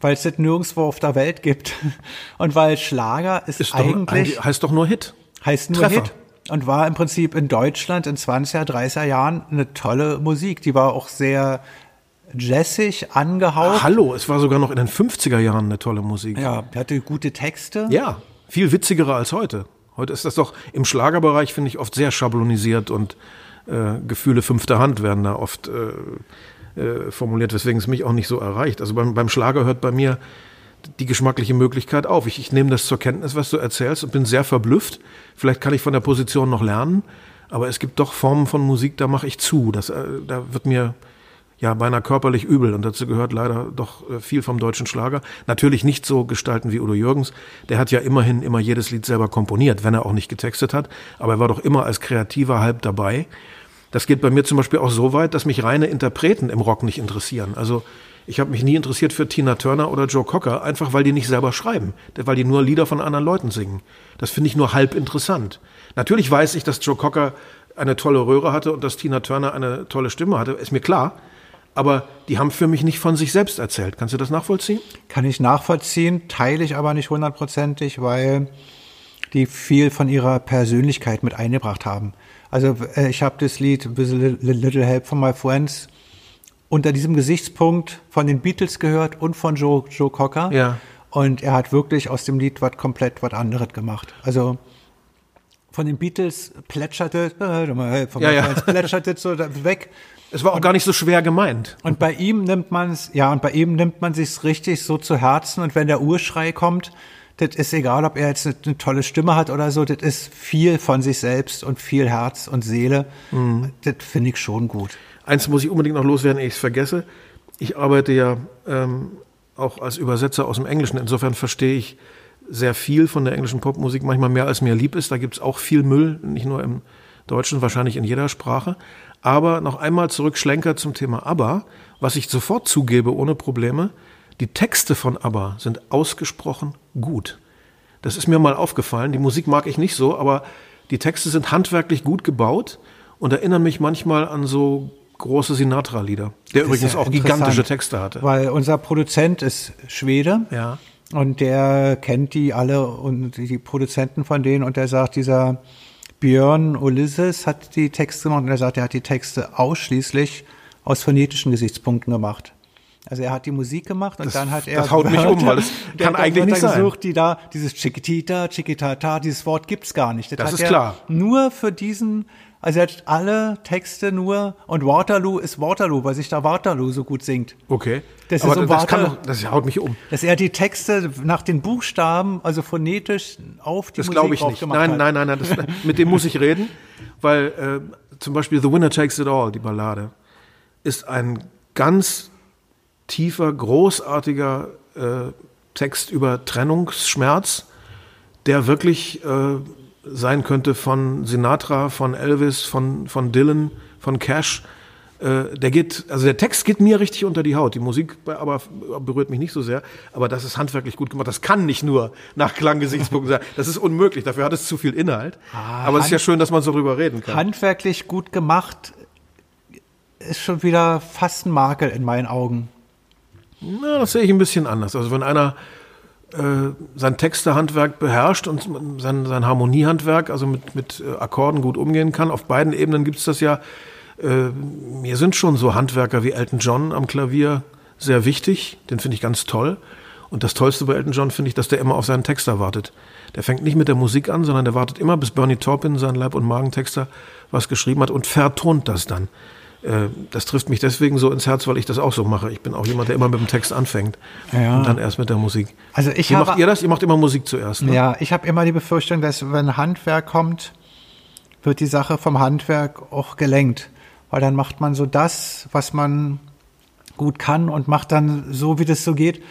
S3: weil es das nirgendwo auf der Welt gibt. Und weil Schlager ist,
S2: Ist doch,
S3: eigentlich,
S2: eigentlich heißt doch nur Hit.
S3: heißt nur
S2: Treffer.
S3: Hit. Und war im Prinzip in Deutschland in 20er, 30er Jahren eine tolle Musik. Die war auch sehr jazzig angehaucht.
S2: Hallo, es war sogar noch in den 50er Jahren eine tolle Musik.
S3: Ja, die hatte gute Texte.
S2: Ja, viel witzigerer als heute. Heute ist das doch im Schlagerbereich, finde ich, oft sehr schablonisiert und äh, Gefühle fünfter Hand werden da oft äh, äh, formuliert, weswegen es mich auch nicht so erreicht. Also beim, beim Schlager hört bei mir die geschmackliche Möglichkeit auf. Ich, ich nehme das zur Kenntnis, was du erzählst und bin sehr verblüfft. Vielleicht kann ich von der Position noch lernen, aber es gibt doch Formen von Musik, da mache ich zu. Das, äh, da wird mir ja beinahe körperlich übel und dazu gehört leider doch äh, viel vom deutschen Schlager. Natürlich nicht so gestalten wie Udo Jürgens. Der hat ja immerhin immer jedes Lied selber komponiert, wenn er auch nicht getextet hat. Aber er war doch immer als Kreativer halb dabei. Das geht bei mir zum Beispiel auch so weit, dass mich reine Interpreten im Rock nicht interessieren. Also Ich habe mich nie interessiert für Tina Turner oder Joe Cocker, einfach weil die nicht selber schreiben, weil die nur Lieder von anderen Leuten singen. Das finde ich nur halb interessant. Natürlich weiß ich, dass Joe Cocker eine tolle Röhre hatte und dass Tina Turner eine tolle Stimme hatte, ist mir klar. Aber die haben für mich nicht von sich selbst erzählt. Kannst du das nachvollziehen?
S3: Kann ich nachvollziehen, teile ich aber nicht hundertprozentig, weil die viel von ihrer Persönlichkeit mit eingebracht haben. Also äh, ich habe das Lied Little Help from My Friends unter diesem Gesichtspunkt von den Beatles gehört und von Joe, Joe Cocker.
S2: Ja.
S3: Und er hat wirklich aus dem Lied was komplett was anderes gemacht. Also von den Beatles plätscherte, äh, von
S2: Ja, ja.
S3: plätscherte so weg.
S2: Es war auch gar nicht so schwer gemeint.
S3: Und bei ihm nimmt man es, ja, und bei ihm nimmt man sich's richtig so zu Herzen. Und wenn der Urschrei kommt, das ist egal, ob er jetzt eine, eine tolle Stimme hat oder so, das ist viel von sich selbst und viel Herz und Seele. Das finde ich schon gut.
S2: Eins muss ich unbedingt noch loswerden, ehe ich es vergesse. Ich arbeite ja ähm, auch als Übersetzer aus dem Englischen. Insofern verstehe ich sehr viel von der englischen Popmusik, manchmal mehr als mir lieb ist. Da gibt es auch viel Müll, nicht nur im Deutschen, wahrscheinlich in jeder Sprache. Aber noch einmal zurück Schlenker zum Thema ABBA, was ich sofort zugebe ohne Probleme. Die Texte von ABBA sind ausgesprochen gut. Das ist mir mal aufgefallen. Die Musik mag ich nicht so, aber die Texte sind handwerklich gut gebaut und erinnern mich manchmal an so große Sinatra-Lieder, der
S3: Das
S2: übrigens
S3: ja
S2: auch gigantische Texte hatte.
S3: Weil unser Produzent ist Schwede.
S2: Ja.
S3: Und der kennt die alle und die Produzenten von denen und der sagt, dieser Björn Ulysses hat die Texte gemacht und er sagt, er hat die Texte ausschließlich aus phonetischen Gesichtspunkten gemacht. Also er hat die Musik gemacht und
S2: Das-
S3: dann hat er
S2: das haut mich um, weil das
S3: der
S2: kann
S3: hat
S2: eigentlich nicht sein.
S3: gesucht, die da dieses Chiquitita, Chiquitata, dieses Wort gibt's gar nicht.
S2: Das
S3: hat
S2: ist klar.
S3: Nur für diesen, also er hat alle Texte nur und Waterloo ist Waterloo, weil sich da Waterloo so gut singt.
S2: Okay.
S3: Das
S2: Aber
S3: ist so
S2: das, kann
S3: Water-
S2: doch, das haut mich um.
S3: Dass er die Texte nach den Buchstaben, also phonetisch auf die
S2: Das
S3: Musik
S2: glaube ich nicht. Nein,
S3: hat.
S2: nein, nein, nein. Das, mit dem muss ich reden, weil äh, zum Beispiel The Winner Takes It All, die Ballade, ist ein ganz tiefer, großartiger äh, Text über Trennungsschmerz, der wirklich äh, sein könnte von Sinatra, von Elvis, von, von Dylan, von Cash. Äh, der geht, also der Text geht mir richtig unter die Haut. Die Musik aber berührt mich nicht so sehr. Aber das ist handwerklich gut gemacht. Das kann nicht nur nach Klanggesichtspunkten sein. Das ist unmöglich. Dafür hat es zu viel Inhalt. aber es ist ja schön, dass man so drüber reden kann.
S3: Handwerklich gut gemacht ist schon wieder fast ein Makel in meinen Augen.
S2: Na, das sehe ich ein bisschen anders. Also wenn einer sein Textehandwerk beherrscht und sein, sein Harmoniehandwerk, also mit, mit äh, Akkorden gut umgehen kann, auf beiden Ebenen gibt es das ja. Äh, mir sind schon so Handwerker wie Elton John am Klavier sehr wichtig. Den finde ich ganz toll. Und das Tollste bei Elton John finde ich, dass der immer auf seinen Texter wartet. Der fängt nicht mit der Musik an, sondern der wartet immer, bis Bernie Taupin, sein Leib- und Magentexter, was geschrieben hat und vertont das dann. Äh, Das trifft mich deswegen so ins Herz, weil ich das auch so mache. Ich bin auch jemand, der immer mit dem Text anfängt
S3: Ja.
S2: und dann erst mit der Musik.
S3: Also ich
S2: Wie
S3: habe-
S2: macht ihr das? Ihr macht immer Musik zuerst, ne?
S3: Ja, ich habe immer die Befürchtung, dass wenn Handwerk kommt, wird die Sache vom Handwerk auch gelenkt. Weil dann macht man so das, was man gut kann und macht dann so, wie das so geht.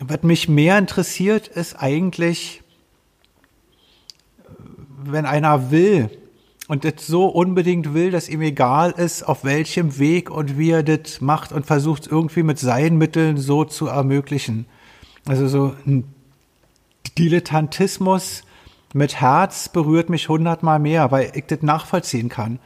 S3: Was mich mehr interessiert, ist eigentlich, wenn einer will und das so unbedingt will, dass ihm egal ist, auf welchem Weg und wie er das macht und versucht irgendwie mit seinen Mitteln so zu ermöglichen. Also so ein Dilettantismus mit Herz berührt mich hundertmal mehr, weil ich das nachvollziehen kann.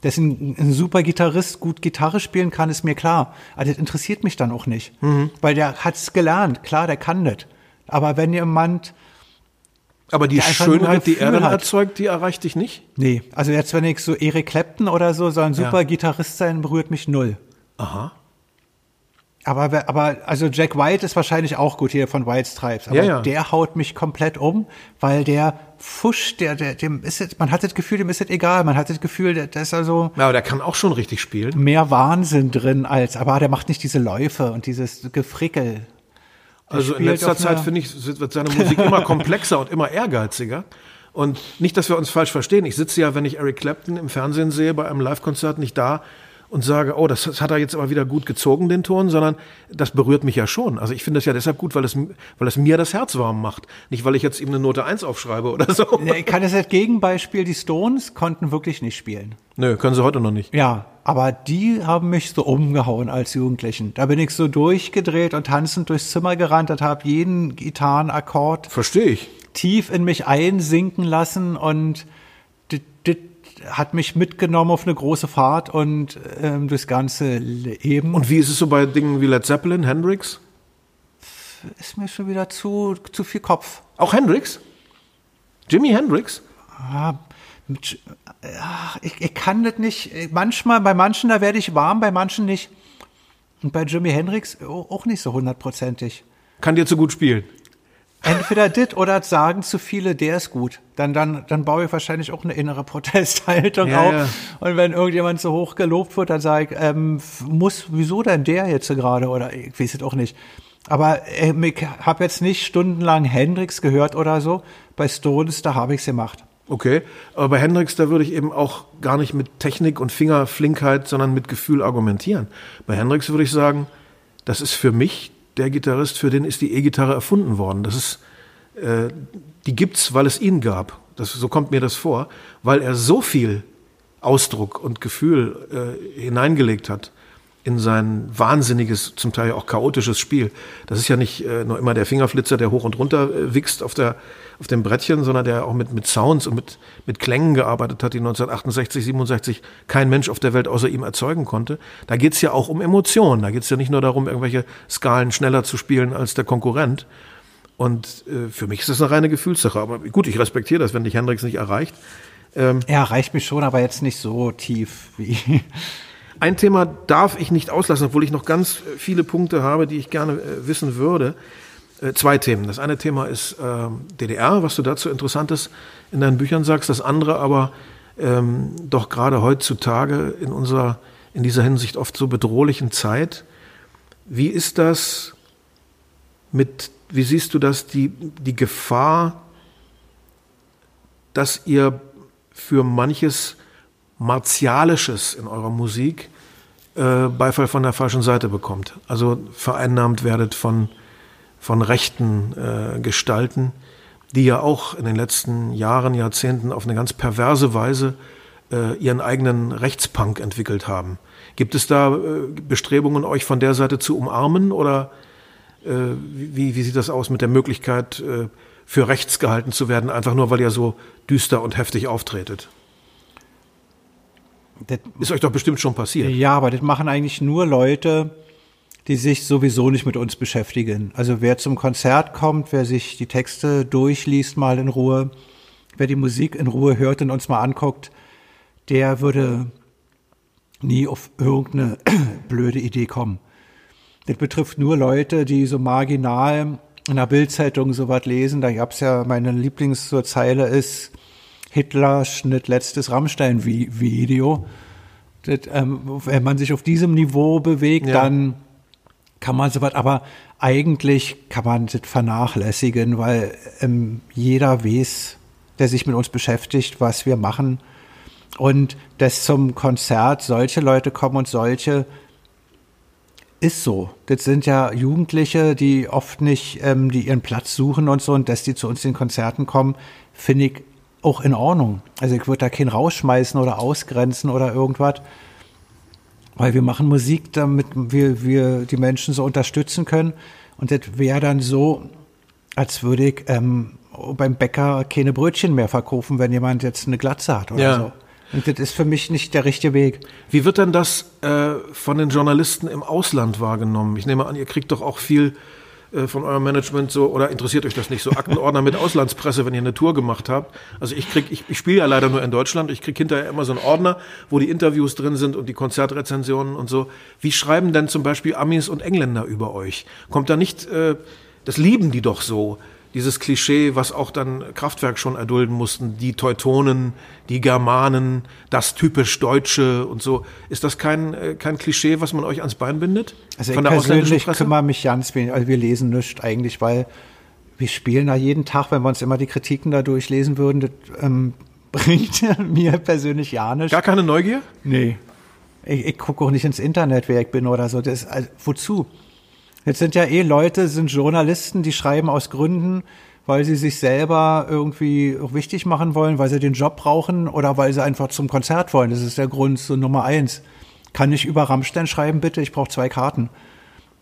S3: Dass ein, ein super Gitarrist gut Gitarre spielen kann, ist mir klar. Aber das interessiert mich dann auch nicht. Weil der hat's gelernt. Klar, der kann das. Aber wenn jemand,
S2: Aber die Schönheit, die er dann
S3: hat.
S2: erzeugt, die erreicht dich nicht?
S3: nee, also jetzt, wenn ich so Eric Clapton oder so, soll ein super
S2: Ja.
S3: Gitarrist sein, berührt mich null.
S2: Aha.
S3: Aber, aber also Jack White ist wahrscheinlich auch gut hier von White Stripes. Aber
S2: Ja, ja.
S3: der haut mich komplett um, weil der Fusch, der, der, dem ist es, man hat das Gefühl, dem ist es egal. Man hat das Gefühl, der, der ist also
S2: Ja, aber der kann auch schon richtig spielen.
S3: mehr Wahnsinn drin als, aber der macht nicht diese Läufe und dieses Gefrickel.
S2: Also in letzter Zeit, finde ich, wird seine Musik immer komplexer und immer ehrgeiziger. Und nicht, dass wir uns falsch verstehen. Ich sitze ja, wenn ich Eric Clapton im Fernsehen sehe, bei einem Live-Konzert nicht da und sage, oh, das, das hat er jetzt aber wieder gut gezogen, den Ton, sondern das berührt mich ja schon. Also ich finde das ja deshalb gut, weil es, weil es mir das Herz warm macht. Nicht, weil ich jetzt ihm eine Note 1 aufschreibe oder so.
S3: Ja, ich kann das als Gegenbeispiel, die Stones konnten wirklich nicht spielen.
S2: Nö, können sie heute noch nicht.
S3: Ja, aber die haben mich so umgehauen als Jugendlichen. Da bin ich so durchgedreht und tanzend durchs Zimmer gerannt und habe jeden Gitarrenakkord
S2: Verstehe ich.
S3: tief in mich einsinken lassen und hat mich mitgenommen auf eine große Fahrt und ähm, durchs ganze Leben.
S2: Und wie ist es so bei Dingen wie Led Zeppelin, Hendrix?
S3: ist mir schon wieder zu, zu viel Kopf.
S2: Auch Hendrix? Jimi Hendrix?
S3: Ah, ach, ich, ich kann das nicht. Manchmal, bei manchen, da werde ich warm, bei manchen nicht. Und bei Jimi Hendrix auch nicht so hundertprozentig.
S2: Kann dir zu gut spielen.
S3: Entweder dit oder sagen zu viele, der ist gut. Dann, dann, dann baue ich wahrscheinlich auch eine innere Protesthaltung
S2: Ja,
S3: auf.
S2: ja.
S3: Und wenn irgendjemand so hoch gelobt wird, dann sage ich, ähm, muss, wieso denn der jetzt gerade? Oder ich weiß es auch nicht. Aber ähm, ich habe jetzt nicht stundenlang Hendrix gehört oder so. Bei Stones, da habe ich es gemacht.
S2: Okay, aber bei Hendrix, da würde ich eben auch gar nicht mit Technik und Fingerflinkheit, sondern mit Gefühl argumentieren. Bei Hendrix würde ich sagen, das ist für mich der Gitarrist, für den ist die E-Gitarre erfunden worden. Das ist, äh, die gibt's, weil es ihn gab. Das, so kommt mir das vor, weil er so viel Ausdruck und Gefühl äh, hineingelegt hat in sein wahnsinniges, zum Teil auch chaotisches Spiel. Das ist ja nicht äh, nur immer der Fingerflitzer, der hoch und runter äh, wichst auf, der, auf dem Brettchen, sondern der auch mit, mit Sounds und mit, mit Klängen gearbeitet hat, die 1968, 67 kein Mensch auf der Welt außer ihm erzeugen konnte. Da geht's ja auch um Emotionen. Da geht's ja nicht nur darum, irgendwelche Skalen schneller zu spielen als der Konkurrent. Und äh, für mich ist das eine reine Gefühlssache. Aber gut, ich respektiere das, wenn dich Hendrix nicht erreicht.
S3: Er erreicht mich schon, aber jetzt nicht so tief wie.
S2: Ein Thema darf ich nicht auslassen, obwohl ich noch ganz viele Punkte habe, die ich gerne äh, wissen würde. Äh, zwei Themen. Das eine Thema ist äh, DDR, was du dazu Interessantes in deinen Büchern sagst. Das andere aber ähm, doch gerade heutzutage in unserer, in dieser Hinsicht oft so bedrohlichen Zeit. Wie ist das mit, wie siehst du das, die, die Gefahr, dass ihr für manches Martialisches in eurer Musik äh, Beifall von der falschen Seite bekommt. Also vereinnahmt werdet von, von rechten äh, Gestalten, die ja auch in den letzten Jahren, Jahrzehnten auf eine ganz perverse Weise äh, ihren eigenen Rechtspunk entwickelt haben. Gibt es da äh, Bestrebungen, euch von der Seite zu umarmen oder äh, wie, wie sieht das aus mit der Möglichkeit, für rechts gehalten zu werden, einfach nur weil ihr so düster und heftig auftretet?
S3: Das,
S2: Ist euch doch bestimmt schon passiert.
S3: ja, aber das machen eigentlich nur Leute, die sich sowieso nicht mit uns beschäftigen. Also wer zum Konzert kommt, wer sich die Texte durchliest mal in Ruhe, wer die Musik in Ruhe hört und uns mal anguckt, der würde nie auf irgendeine blöde Idee kommen. Das betrifft nur Leute, die so marginal in der Bildzeitung sowas lesen. Da gab's ja, meine Lieblingszeile ist, Hitler schnitt letztes Rammstein-Video. Ähm, wenn man sich auf diesem Niveau bewegt,
S2: Ja.
S3: dann kann man sowas, aber eigentlich kann man das vernachlässigen, weil ähm, jeder weiß, der sich mit uns beschäftigt, was wir machen. Und dass zum Konzert solche Leute kommen und solche, ist so. Das sind ja Jugendliche, die oft nicht, ähm, die ihren Platz suchen und so, und dass die zu uns in Konzerten kommen, finde ich auch in Ordnung. Also ich würde da keinen rausschmeißen oder ausgrenzen oder irgendwas. Weil wir machen Musik, damit wir, wir die Menschen so unterstützen können. Und das wäre dann so, als würde ich ähm, beim Bäcker keine Brötchen mehr verkaufen, wenn jemand jetzt eine Glatze hat oder
S2: Ja.
S3: so. Und das ist für mich nicht der richtige Weg.
S2: Wie wird denn das äh, von den Journalisten im Ausland wahrgenommen? Ich nehme an, ihr kriegt doch auch viel äh, von eurem Management so, oder interessiert euch das nicht, so Aktenordner mit Auslandspresse, wenn ihr eine Tour gemacht habt? Also ich krieg, ich, ich spiele ja leider nur in Deutschland, ich krieg hinterher immer so einen Ordner, wo die Interviews drin sind und die Konzertrezensionen und so. Wie schreiben denn zum Beispiel Amis und Engländer über euch? Kommt da nicht, äh, das lieben die doch so, dieses Klischee, was auch dann Kraftwerk schon erdulden mussten, die Teutonen, die Germanen, das typisch Deutsche und so. Ist das kein, äh, kein Klischee, was man euch ans Bein bindet?
S3: Also
S2: Von
S3: ich persönlich kümmere mich ganz wenig, also wir lesen nichts eigentlich, weil wir spielen da jeden Tag, wenn wir uns immer die Kritiken da durchlesen würden, das ähm, bringt mir persönlich ja nichts.
S2: Gar keine Neugier?
S3: Nee. Ich, ich gucke auch nicht ins Internet, wer ich bin oder so. Das, also, wozu? Jetzt sind ja eh Leute, sind Journalisten, die schreiben aus Gründen, weil sie sich selber irgendwie auch wichtig machen wollen, weil sie den Job brauchen oder weil sie einfach zum Konzert wollen. Das ist der Grund so Nummer eins. Kann ich über Rammstein schreiben, bitte? Ich brauche zwei Karten.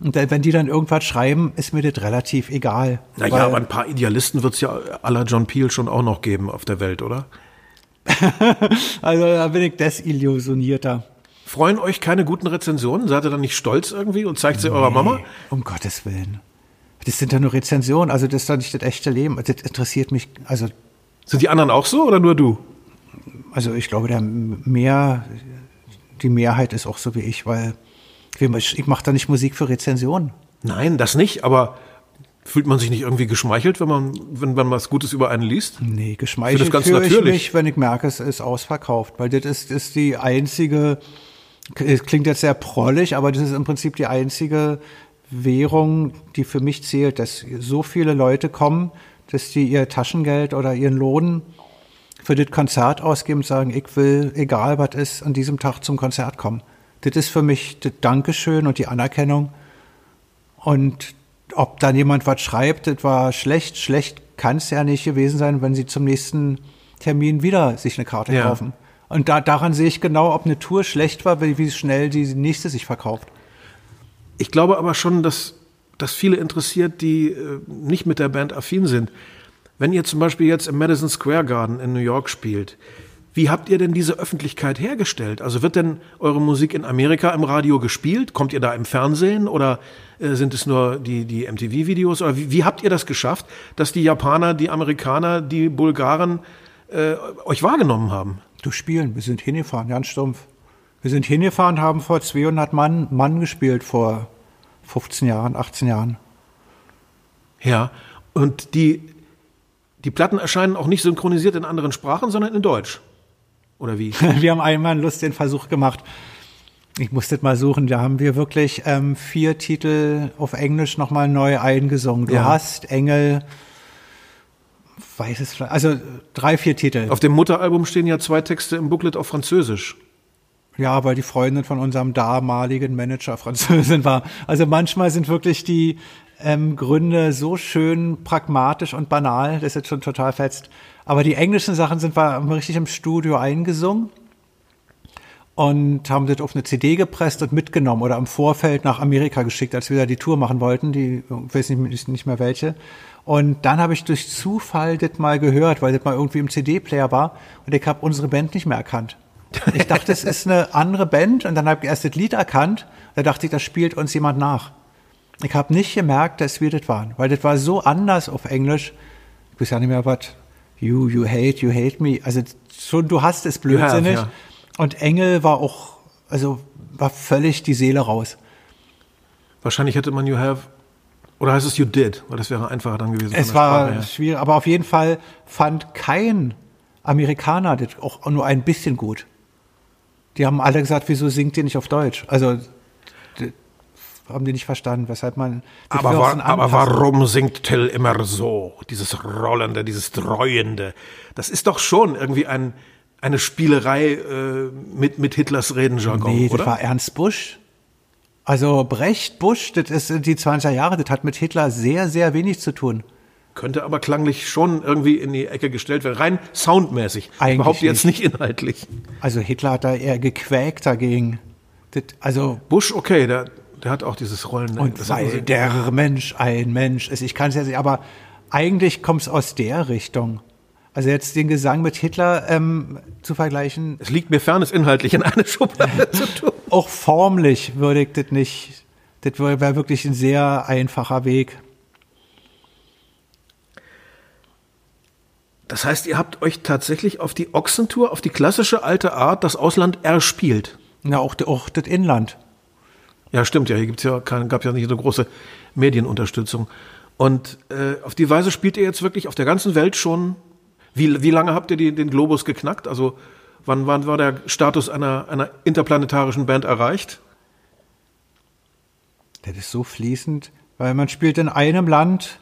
S3: Und wenn die dann irgendwas schreiben, ist mir das relativ egal.
S2: Naja, aber ein paar Idealisten wird es ja aller John Peel schon auch noch geben auf der Welt, oder?
S3: also da bin ich desillusionierter.
S2: Freuen euch keine guten Rezensionen? Seid ihr dann nicht stolz irgendwie und zeigt sie nee, eurer Mama?
S3: Um Gottes Willen. Das sind ja nur Rezensionen, also das ist doch nicht das echte Leben. Das interessiert mich, also.
S2: Sind die anderen auch so oder nur du?
S3: Also ich glaube, der mehr, die Mehrheit ist auch so wie ich, weil ich mache da nicht Musik für Rezensionen.
S2: Nein, das nicht, aber fühlt man sich nicht irgendwie geschmeichelt, wenn man, wenn man was Gutes über einen liest?
S3: Nee, geschmeichelt fühle ich mich, wenn ich merke, es ist ausverkauft, weil das ist, ist die einzige, es klingt jetzt sehr prollig, aber das ist im Prinzip die einzige Währung, die für mich zählt, dass so viele Leute kommen, dass die ihr Taschengeld oder ihren Lohn für das Konzert ausgeben und sagen, ich will, egal was ist, an diesem Tag zum Konzert kommen. Das ist für mich das Dankeschön und die Anerkennung. Und ob dann jemand was schreibt, das war schlecht, schlecht kann es ja nicht gewesen sein, wenn sie zum nächsten Termin wieder sich eine Karte ja. kaufen. Und da, daran sehe ich genau, ob eine Tour schlecht war, wie, schnell die nächste sich verkauft.
S2: Ich glaube aber schon, dass das viele interessiert, die äh, nicht mit der Band affin sind. Wenn ihr zum Beispiel jetzt im Madison Square Garden in New York spielt, wie habt ihr denn diese Öffentlichkeit hergestellt? Also wird denn eure Musik in Amerika im Radio gespielt? Kommt ihr da im Fernsehen oder äh, sind es nur die, die MTV-Videos? Oder wie, wie, habt ihr das geschafft, dass die Japaner, die Amerikaner, die Bulgaren äh, euch wahrgenommen haben?
S3: Du spielen, wir sind hingefahren, ganz stumpf. Wir sind hingefahren, haben vor 200 Mann, Mann gespielt, vor 15 Jahren, 18 Jahren.
S2: Ja, und die, die Platten erscheinen auch nicht synchronisiert in anderen Sprachen, sondern in Deutsch. Oder wie?
S3: wir haben einmal einen lustigen Versuch gemacht. Ich musste mal suchen, da haben wir wirklich ähm, vier Titel auf Englisch nochmal neu eingesungen. Du ja. hast Engel, weiß es, also drei, vier Titel.
S2: Auf dem Mutteralbum stehen ja zwei Texte im Booklet auf Französisch.
S3: Ja, weil die Freundin von unserem damaligen Manager Französin war. Also manchmal sind wirklich die ähm, Gründe so schön pragmatisch und banal, das ist jetzt schon total fetzt. Aber die englischen Sachen sind wir richtig im Studio eingesungen und haben das auf eine CD gepresst und mitgenommen oder im Vorfeld nach Amerika geschickt, als wir da die Tour machen wollten, die, ich weiß nicht, nicht mehr welche. Und dann habe ich durch Zufall das mal gehört, weil das mal irgendwie im CD-Player war und ich habe unsere Band nicht mehr erkannt. Ich dachte, es ist eine andere Band und dann habe ich erst das Lied erkannt. Da dachte ich, das spielt uns jemand nach. Ich habe nicht gemerkt, dass wir das waren, weil das war so anders auf Englisch. Ich weiß ja nicht mehr, was you, you hate, you hate me. Also schon, du hast es blödsinnig. Have, ja. Und Engel war auch, also war völlig die Seele raus.
S2: Wahrscheinlich hätte man you have, oder heißt es you did, weil das wäre einfacher dann gewesen.
S3: Es war schwierig, aber auf jeden Fall fand kein Amerikaner das auch nur ein bisschen gut. Die haben alle gesagt, wieso singt ihr nicht auf Deutsch? Also haben die nicht verstanden, weshalb man.
S2: Aber, war, aber warum singt Till immer so? Dieses Rollende, dieses Dreuende. Das ist doch schon irgendwie ein, eine Spielerei äh, mit, mit Hitlers Redenjargon, nee,
S3: das oder? war Ernst Busch. Also Brecht, Busch, das ist die 20er Jahre, das hat mit Hitler sehr, sehr wenig zu tun.
S2: Könnte aber klanglich schon irgendwie in die Ecke gestellt werden, rein soundmäßig. Eigentlich Überhaupt jetzt nicht inhaltlich.
S3: Also Hitler hat da eher gequäkt dagegen. Das, also
S2: Bush, okay, der, der hat auch dieses Rollen.
S3: Und weil der Mensch ein Mensch ist. Ich kann es ja nicht, aber eigentlich kommt es aus der Richtung. Also jetzt den Gesang mit Hitler ähm, zu vergleichen.
S2: Es liegt mir fern, es inhaltlich in eine Schublade zu tun.
S3: Auch formlich würde ich das nicht. Das wäre wirklich ein sehr einfacher Weg.
S2: Das heißt, ihr habt euch tatsächlich auf die Ochsentour, auf die klassische alte Art, das Ausland erspielt.
S3: Ja, auch, auch das Inland.
S2: Ja, stimmt ja. Hier gibt's ja kein, gab ja nicht so große Medienunterstützung. Und äh, auf die Weise spielt ihr jetzt wirklich auf der ganzen Welt schon. Wie, wie lange habt ihr die, den Globus geknackt? Also wann, wann war der Status einer, einer interplanetarischen Band erreicht?
S3: Das ist so fließend, weil man spielt in einem Land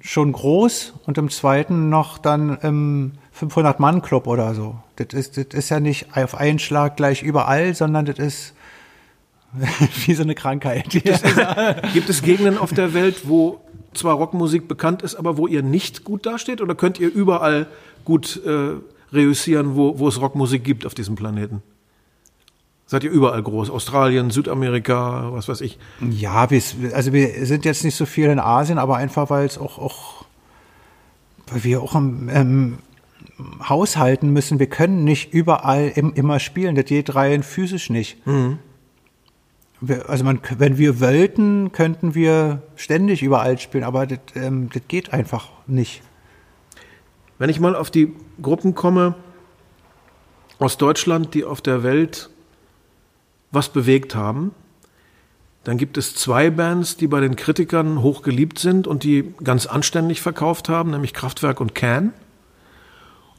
S3: schon groß und im zweiten noch dann im 500-Mann-Club oder so. Das ist, das ist ja nicht auf einen Schlag gleich überall, sondern das ist wie so eine Krankheit.
S2: Gibt es, gibt es Gegenden auf der Welt, wo zwar Rockmusik bekannt ist, aber wo ihr nicht gut dasteht? Oder könnt ihr überall gut äh, reüssieren, wo, wo es Rockmusik gibt auf diesem Planeten? Seid ihr überall groß? Australien, Südamerika, was weiß ich?
S3: Ja, wir, also wir sind jetzt nicht so viel in Asien, aber einfach, weil es auch, auch weil wir auch im, ähm, haushalten müssen. Wir können nicht überall im, immer spielen. Das geht rein physisch nicht. Mhm. Wir, also man, wenn wir wollten, könnten wir ständig überall spielen, aber das, ähm, das geht einfach nicht.
S2: Wenn ich mal auf die Gruppen komme aus Deutschland, die auf der Welt was bewegt haben. Dann gibt es zwei Bands, die bei den Kritikern hoch geliebt sind und die ganz anständig verkauft haben, nämlich Kraftwerk und Can.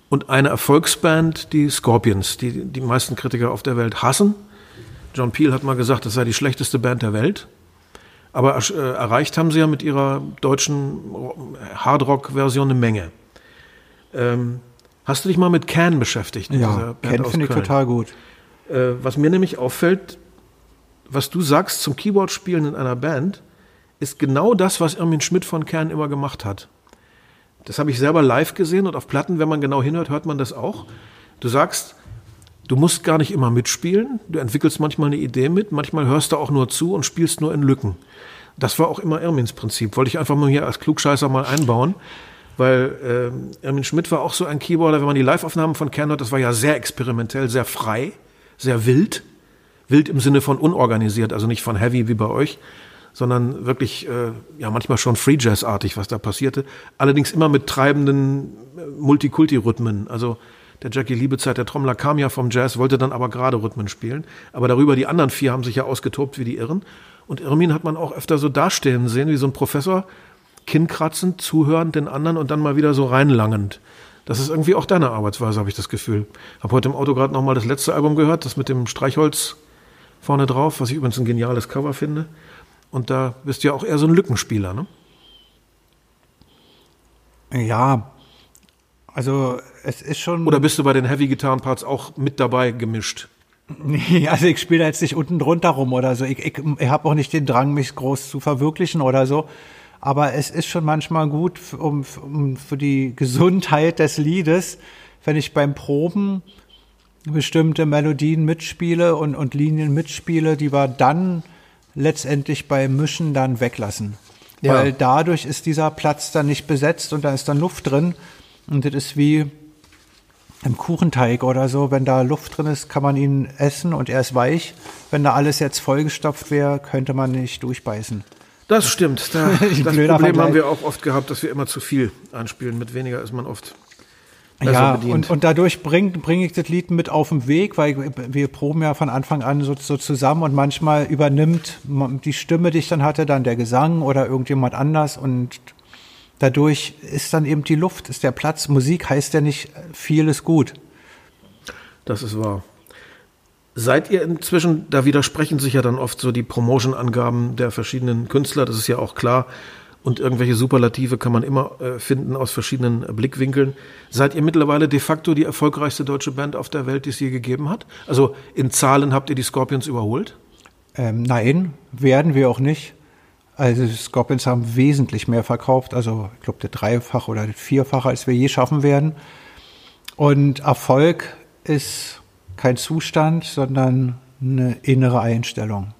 S2: Und eine Erfolgsband, die Scorpions, die die meisten Kritiker auf der Welt hassen. John Peel hat mal gesagt, das sei die schlechteste Band der Welt. Aber äh, erreicht haben sie ja mit ihrer deutschen Hardrock-Version eine Menge. Ähm, hast du dich mal mit Can beschäftigt?
S3: Ja, Can finde ich total gut.
S2: Äh, was mir nämlich auffällt, was du sagst zum Keyboard-Spielen in einer Band, ist genau das, was Irmin Schmidt von Kern immer gemacht hat. Das habe ich selber live gesehen und auf Platten, wenn man genau hinhört, hört man das auch. Du sagst, du musst gar nicht immer mitspielen, du entwickelst manchmal eine Idee mit, manchmal hörst du auch nur zu und spielst nur in Lücken. Das war auch immer Irmins Prinzip. Wollte ich einfach mal hier als Klugscheißer mal einbauen, weil äh, Irmin Schmidt war auch so ein Keyboarder, wenn man die Live-Aufnahmen von Kern hört, das war ja sehr experimentell, sehr frei sehr wild. Wild im Sinne von unorganisiert, also nicht von heavy wie bei euch, sondern wirklich, äh, ja, manchmal schon Free Jazz-artig, was da passierte. Allerdings immer mit treibenden äh, Multikulti-Rhythmen. Also der Jackie Liebezeit, der Trommler, kam ja vom Jazz, wollte dann aber gerade Rhythmen spielen. Aber darüber, die anderen vier haben sich ja ausgetobt wie die Irren. Und Irmin hat man auch öfter so dastehen sehen, wie so ein Professor, kinnkratzend, zuhörend den anderen und dann mal wieder so reinlangend. Das ist irgendwie auch deine Arbeitsweise, habe ich das Gefühl. Habe heute im Auto gerade nochmal das letzte Album gehört, das mit dem Streichholz vorne drauf, was ich übrigens ein geniales Cover finde. Und da bist du ja auch eher so ein Lückenspieler, ne?
S3: Ja, also es ist schon.
S2: Oder bist du bei den Heavy-Gitarren-Parts auch mit dabei gemischt?
S3: Nee, also ich spiele jetzt nicht unten drunter rum oder so. Ich, ich, ich habe auch nicht den Drang, mich groß zu verwirklichen oder so. Aber es ist schon manchmal gut, um, um für die Gesundheit des Liedes, wenn ich beim Proben bestimmte Melodien mitspiele und, und Linien mitspiele, die wir dann letztendlich beim Mischen dann weglassen. Ja. Weil dadurch ist dieser Platz dann nicht besetzt und da ist dann Luft drin. Und das ist wie im Kuchenteig oder so. Wenn da Luft drin ist, kann man ihn essen und er ist weich. Wenn da alles jetzt vollgestopft wäre, könnte man nicht durchbeißen.
S2: Das stimmt. Da, das Problem Vergleich. haben wir auch oft gehabt, dass wir immer zu viel anspielen. Mit weniger ist man oft
S3: ja, und, und dadurch bringe bring ich das Lied mit auf den Weg, weil wir proben ja von Anfang an so, so zusammen und manchmal übernimmt die Stimme, die ich dann hatte, dann der Gesang oder irgendjemand anders und dadurch ist dann eben die Luft, ist der Platz. Musik heißt ja nicht, viel ist gut.
S2: Das ist wahr. Seid ihr inzwischen, da widersprechen sich ja dann oft so die Promotion-Angaben der verschiedenen Künstler, das ist ja auch klar. Und irgendwelche Superlative kann man immer äh, finden aus verschiedenen Blickwinkeln. Seid ihr mittlerweile de facto die erfolgreichste deutsche Band auf der Welt, die es je gegeben hat? Also in Zahlen habt ihr die Scorpions überholt?
S3: Ähm, nein, werden wir auch nicht. Also Scorpions haben wesentlich mehr verkauft, also ich glaube der Dreifach oder Vierfache, als wir je schaffen werden. Und Erfolg ist kein Zustand, sondern eine innere Einstellung.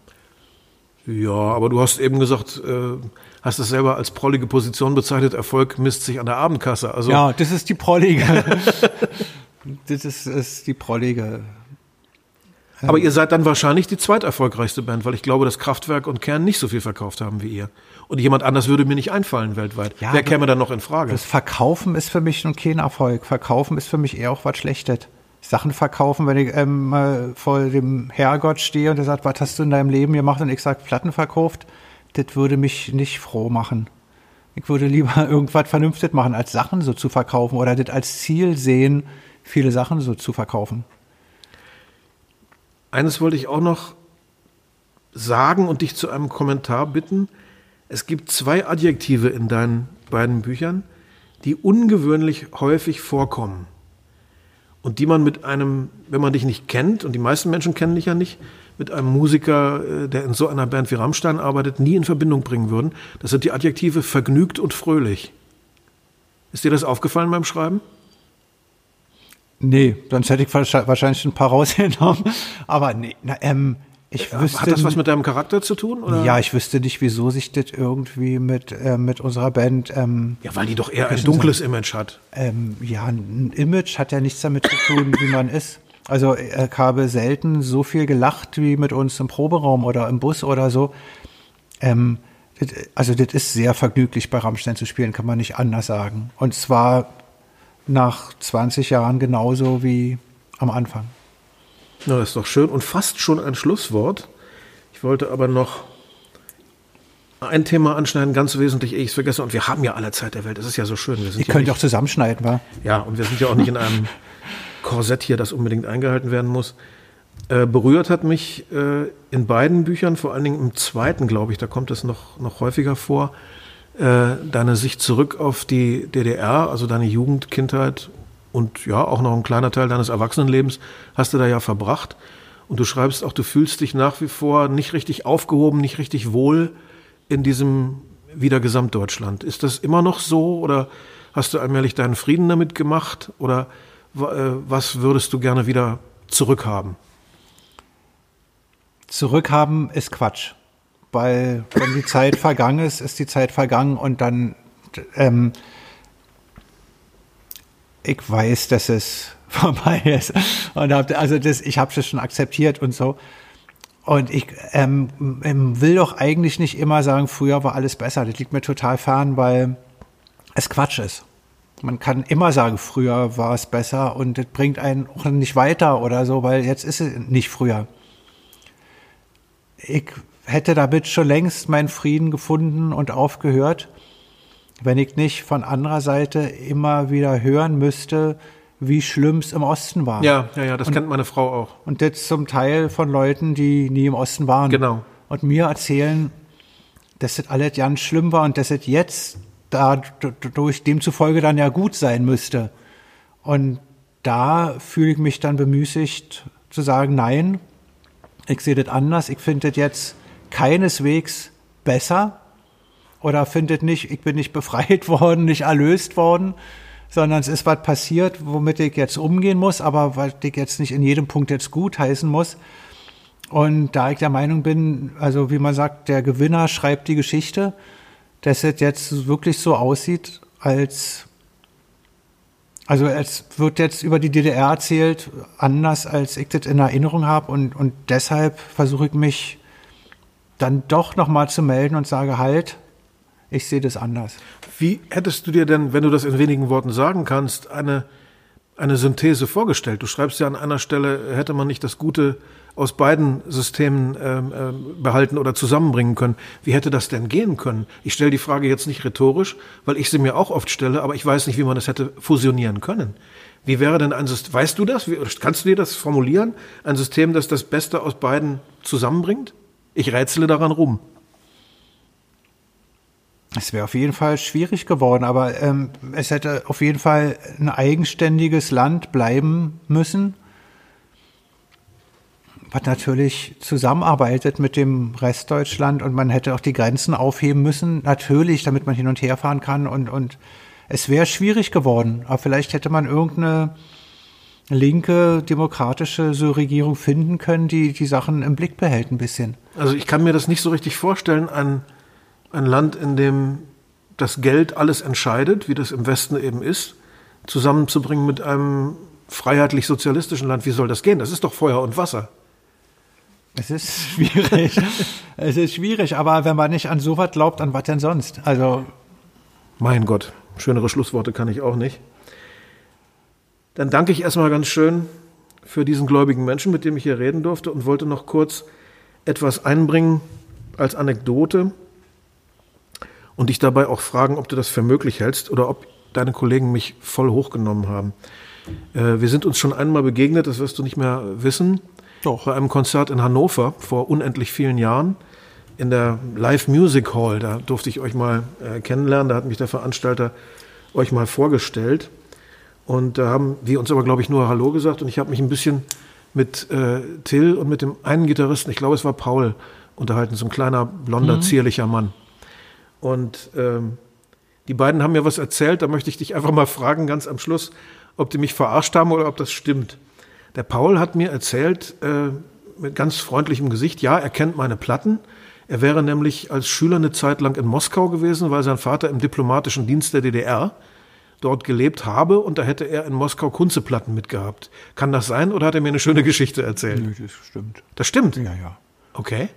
S2: Ja, aber du hast eben gesagt, äh, hast es selber als prollige Position bezeichnet, Erfolg misst sich an der Abendkasse. Also
S3: ja, das ist die prollige. das ist, ist die prollige.
S2: Aber ihr seid dann wahrscheinlich die zweiterfolgreichste Band, weil ich glaube, dass Kraftwerk und Kern nicht so viel verkauft haben wie ihr. Und jemand anders würde mir nicht einfallen weltweit. Ja, Wer käme dann noch in Frage?
S3: Das Verkaufen ist für mich nun kein Erfolg. Verkaufen ist für mich eher auch was Schlechtes. Sachen verkaufen, wenn ich ähm, mal vor dem Herrgott stehe und er sagt, was hast du in deinem Leben gemacht und ich sage, Platten verkauft, das würde mich nicht froh machen. Ich würde lieber irgendwas Vernünftiges machen, als Sachen so zu verkaufen oder das als Ziel sehen, viele Sachen so zu verkaufen.
S2: Eines wollte ich auch noch sagen und dich zu einem Kommentar bitten. Es gibt zwei Adjektive in deinen beiden Büchern, die ungewöhnlich häufig vorkommen und die man mit einem, wenn man dich nicht kennt, und die meisten Menschen kennen dich ja nicht, mit einem Musiker, äh, der in so einer Band wie Rammstein arbeitet, nie in Verbindung bringen würden. Das sind die Adjektive vergnügt und fröhlich. Ist dir das aufgefallen beim Schreiben?
S3: Nee, sonst hätte ich wahrscheinlich ein paar rausgenommen. Aber nee, na, ähm, ich
S2: Hat
S3: wüsste.
S2: das was mit deinem Charakter zu tun? Oder?
S3: Ja, ich wüsste nicht, wieso sich das irgendwie mit, äh, mit unserer Band. Ähm,
S2: Ja, weil die doch eher ein dunkles Image hat.
S3: ähm, ja, ein Image hat ja nichts damit zu tun, wie man ist. Also ich habe selten so viel gelacht wie mit uns im Proberaum oder im Bus oder so. Ähm, das, also das ist sehr vergnüglich bei Rammstein zu spielen, kann man nicht anders sagen. Und zwar nach 20 Jahren genauso wie am Anfang.
S2: Na, das ist doch schön und fast schon ein Schlusswort. Ich wollte aber noch ein Thema anschneiden, ganz wesentlich, ehe ich es vergesse. Und wir haben ja alle Zeit der Welt. Das ist ja so schön. Wir sind
S3: Ihr könnt
S2: nicht,
S3: auch zusammenschneiden, wa?
S2: Ja, und wir sind ja auch nicht in einem Korsett hier, das unbedingt eingehalten werden muss. Äh, berührt hat mich äh, in beiden Büchern, vor allen Dingen im zweiten, glaube ich, da kommt es noch, noch häufiger vor, äh, deine Sicht zurück auf die DDR, also deine Jugend, Kindheit und ja, auch noch ein kleiner Teil deines Erwachsenenlebens hast du da ja verbracht. Und du schreibst auch, du fühlst dich nach wie vor nicht richtig aufgehoben, nicht richtig wohl in diesem wieder Gesamtdeutschland. Ist das immer noch so oder hast du allmählich deinen Frieden damit gemacht oder äh, was würdest du gerne wieder zurückhaben?
S3: Zurückhaben ist Quatsch. Weil wenn die Zeit vergangen ist, ist die Zeit vergangen und dann, ähm, ich weiß, dass es vorbei ist. Und hab, also das, ich habe es schon akzeptiert und so. Und ich ähm, ähm, will doch eigentlich nicht immer sagen, früher war alles besser. Das liegt mir total fern, weil es Quatsch ist. Man kann immer sagen, früher war es besser und das bringt einen auch nicht weiter oder so, weil jetzt ist es nicht früher ich hätte damit schon längst meinen Frieden gefunden und aufgehört, wenn ich nicht von anderer Seite immer wieder hören müsste, wie schlimm es im Osten war.
S2: Ja, ja, ja, das kennt meine Frau auch.
S3: Und das zum Teil von Leuten, die nie im Osten waren.
S2: Genau.
S3: Und mir erzählen, dass das alles ganz schlimm war und dass es jetzt dadurch demzufolge dann ja gut sein müsste. Und da fühle ich mich dann bemüßigt zu sagen, nein, ich sehe das anders. Ich finde das jetzt keineswegs besser oder finde das nicht, ich bin nicht befreit worden, nicht erlöst worden, sondern es ist was passiert, womit ich jetzt umgehen muss, aber was ich jetzt nicht in jedem Punkt jetzt gut heißen muss. Und da ich der Meinung bin, also wie man sagt, der Gewinner schreibt die Geschichte, dass es jetzt wirklich so aussieht, als also es wird jetzt über die DDR erzählt, anders als ich das in Erinnerung habe und, und deshalb versuche ich mich dann doch nochmal zu melden und sage halt, ich sehe das anders.
S2: Wie hättest du dir denn, wenn du das in wenigen Worten sagen kannst, eine, eine Synthese vorgestellt? Du schreibst ja an einer Stelle, hätte man nicht das Gute aus beiden Systemen ähm, ähm, behalten oder zusammenbringen können. Wie hätte das denn gehen können? Ich stelle die Frage jetzt nicht rhetorisch, weil ich sie mir auch oft stelle, aber ich weiß nicht, wie man das hätte fusionieren können. Wie wäre denn ein System, weißt du das? Wie, kannst du dir das formulieren? Ein System, das das Beste aus beiden zusammenbringt? Ich rätsele daran rum.
S3: Es wäre auf jeden Fall schwierig geworden, aber ähm, es hätte auf jeden Fall ein eigenständiges Land bleiben müssen, was natürlich zusammenarbeitet mit dem Rest Deutschland und man hätte auch die Grenzen aufheben müssen, natürlich, damit man hin und her fahren kann und, und es wäre schwierig geworden, aber vielleicht hätte man irgendeine linke, demokratische so Regierung finden können, die die Sachen im Blick behält ein bisschen.
S2: Also ich kann mir das nicht so richtig vorstellen, ein, ein Land, in dem das Geld alles entscheidet, wie das im Westen eben ist, zusammenzubringen mit einem freiheitlich-sozialistischen Land. Wie soll das gehen? Das ist doch Feuer und Wasser.
S3: Es ist schwierig. es ist schwierig, aber wenn man nicht an sowas glaubt, an was denn sonst? Also.
S2: Mein Gott, schönere Schlussworte kann ich auch nicht. Dann danke ich erstmal ganz schön für diesen gläubigen Menschen, mit dem ich hier reden durfte und wollte noch kurz etwas einbringen als Anekdote und dich dabei auch fragen, ob du das für möglich hältst oder ob deine Kollegen mich voll hochgenommen haben. Äh, wir sind uns schon einmal begegnet, das wirst du nicht mehr wissen.
S3: Doch.
S2: Bei einem Konzert in Hannover vor unendlich vielen Jahren. in der Live Music Hall. Da durfte ich euch mal äh, kennenlernen. Da hat mich der Veranstalter euch mal vorgestellt. Und da haben wir uns aber, glaube ich, nur Hallo gesagt. Und ich habe mich ein bisschen mit äh, Till und mit dem einen Gitarristen, ich glaube, es war Paul, unterhalten. So ein kleiner, blonder, mhm. zierlicher Mann. Und ähm, die beiden haben mir was erzählt. Da möchte ich dich einfach mal fragen, ganz am Schluss, ob die mich verarscht haben oder ob das stimmt. Der Paul hat mir erzählt, äh, mit ganz freundlichem Gesicht, ja, er kennt meine Platten. Er wäre nämlich als Schüler eine Zeit lang in Moskau gewesen, weil sein Vater im diplomatischen Dienst der DDR dort gelebt habe und da hätte er in Moskau Kunzeplatten mitgehabt. Kann das sein oder hat er mir eine schöne Geschichte erzählt?
S3: Nö, das stimmt.
S2: Das stimmt?
S3: Ja, ja.
S2: Okay.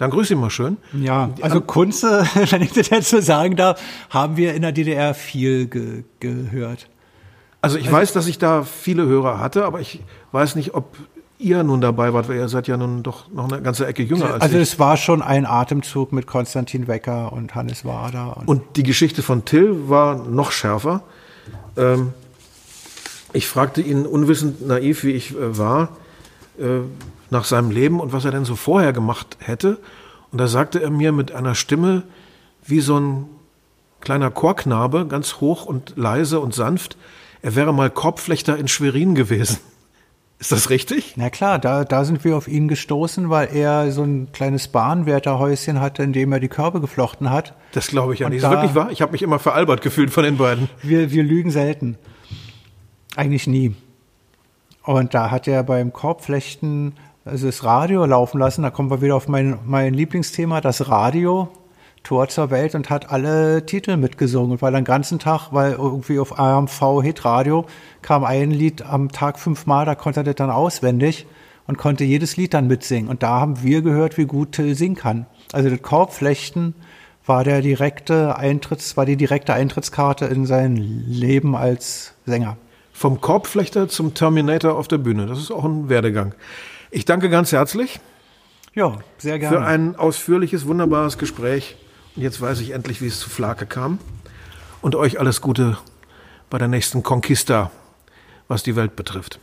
S2: Dann grüß ihn mal schön.
S3: Ja, also Kunze, wenn ich das jetzt so sagen darf, haben wir in der DDR viel ge gehört.
S2: Also ich also, weiß, dass ich da viele Hörer hatte, aber ich weiß nicht, ob ihr nun dabei wart, weil ihr seid ja nun doch noch eine ganze Ecke jünger als
S3: also
S2: ich.
S3: Also es war schon ein Atemzug mit Konstantin Wecker und Hannes Wader.
S2: Und, und die Geschichte von Till war noch schärfer. Ähm, ich fragte ihn unwissend naiv, wie ich äh, war, äh, nach seinem Leben und was er denn so vorher gemacht hätte. Und da sagte er mir mit einer Stimme wie so ein kleiner Chorknabe, ganz hoch und leise und sanft, er wäre mal Korbflechter in Schwerin gewesen. Ist das richtig?
S3: Na klar, da, da sind wir auf ihn gestoßen, weil er so ein kleines Bahnwärterhäuschen hatte, in dem er die Körbe geflochten hat.
S2: Das glaube ich ja nicht. Ist das wirklich wahr? Ich habe mich immer veralbert gefühlt von den beiden.
S3: Wir, wir lügen selten. Eigentlich nie. Und da hat er beim Korbflechten also das Radio laufen lassen. Da kommen wir wieder auf mein, mein Lieblingsthema, das Radio. Tor zur Welt und hat alle Titel mitgesungen und war den ganzen Tag, weil irgendwie auf AMV Hitradio kam ein Lied am Tag fünfmal, da konnte er das dann auswendig und konnte jedes Lied dann mitsingen. Und da haben wir gehört, wie gut Till singen kann. Also das Korbflechten war der direkte Eintritts, war die direkte Eintrittskarte in sein Leben als Sänger.
S2: Vom Korbflechter zum Terminator auf der Bühne. Das ist auch ein Werdegang. Ich danke ganz herzlich.
S3: Ja, sehr gerne.
S2: Für ein ausführliches, wunderbares Gespräch. Und jetzt weiß ich endlich, wie es zu Flake kam. Und euch alles Gute bei der nächsten Conquista, was die Welt betrifft.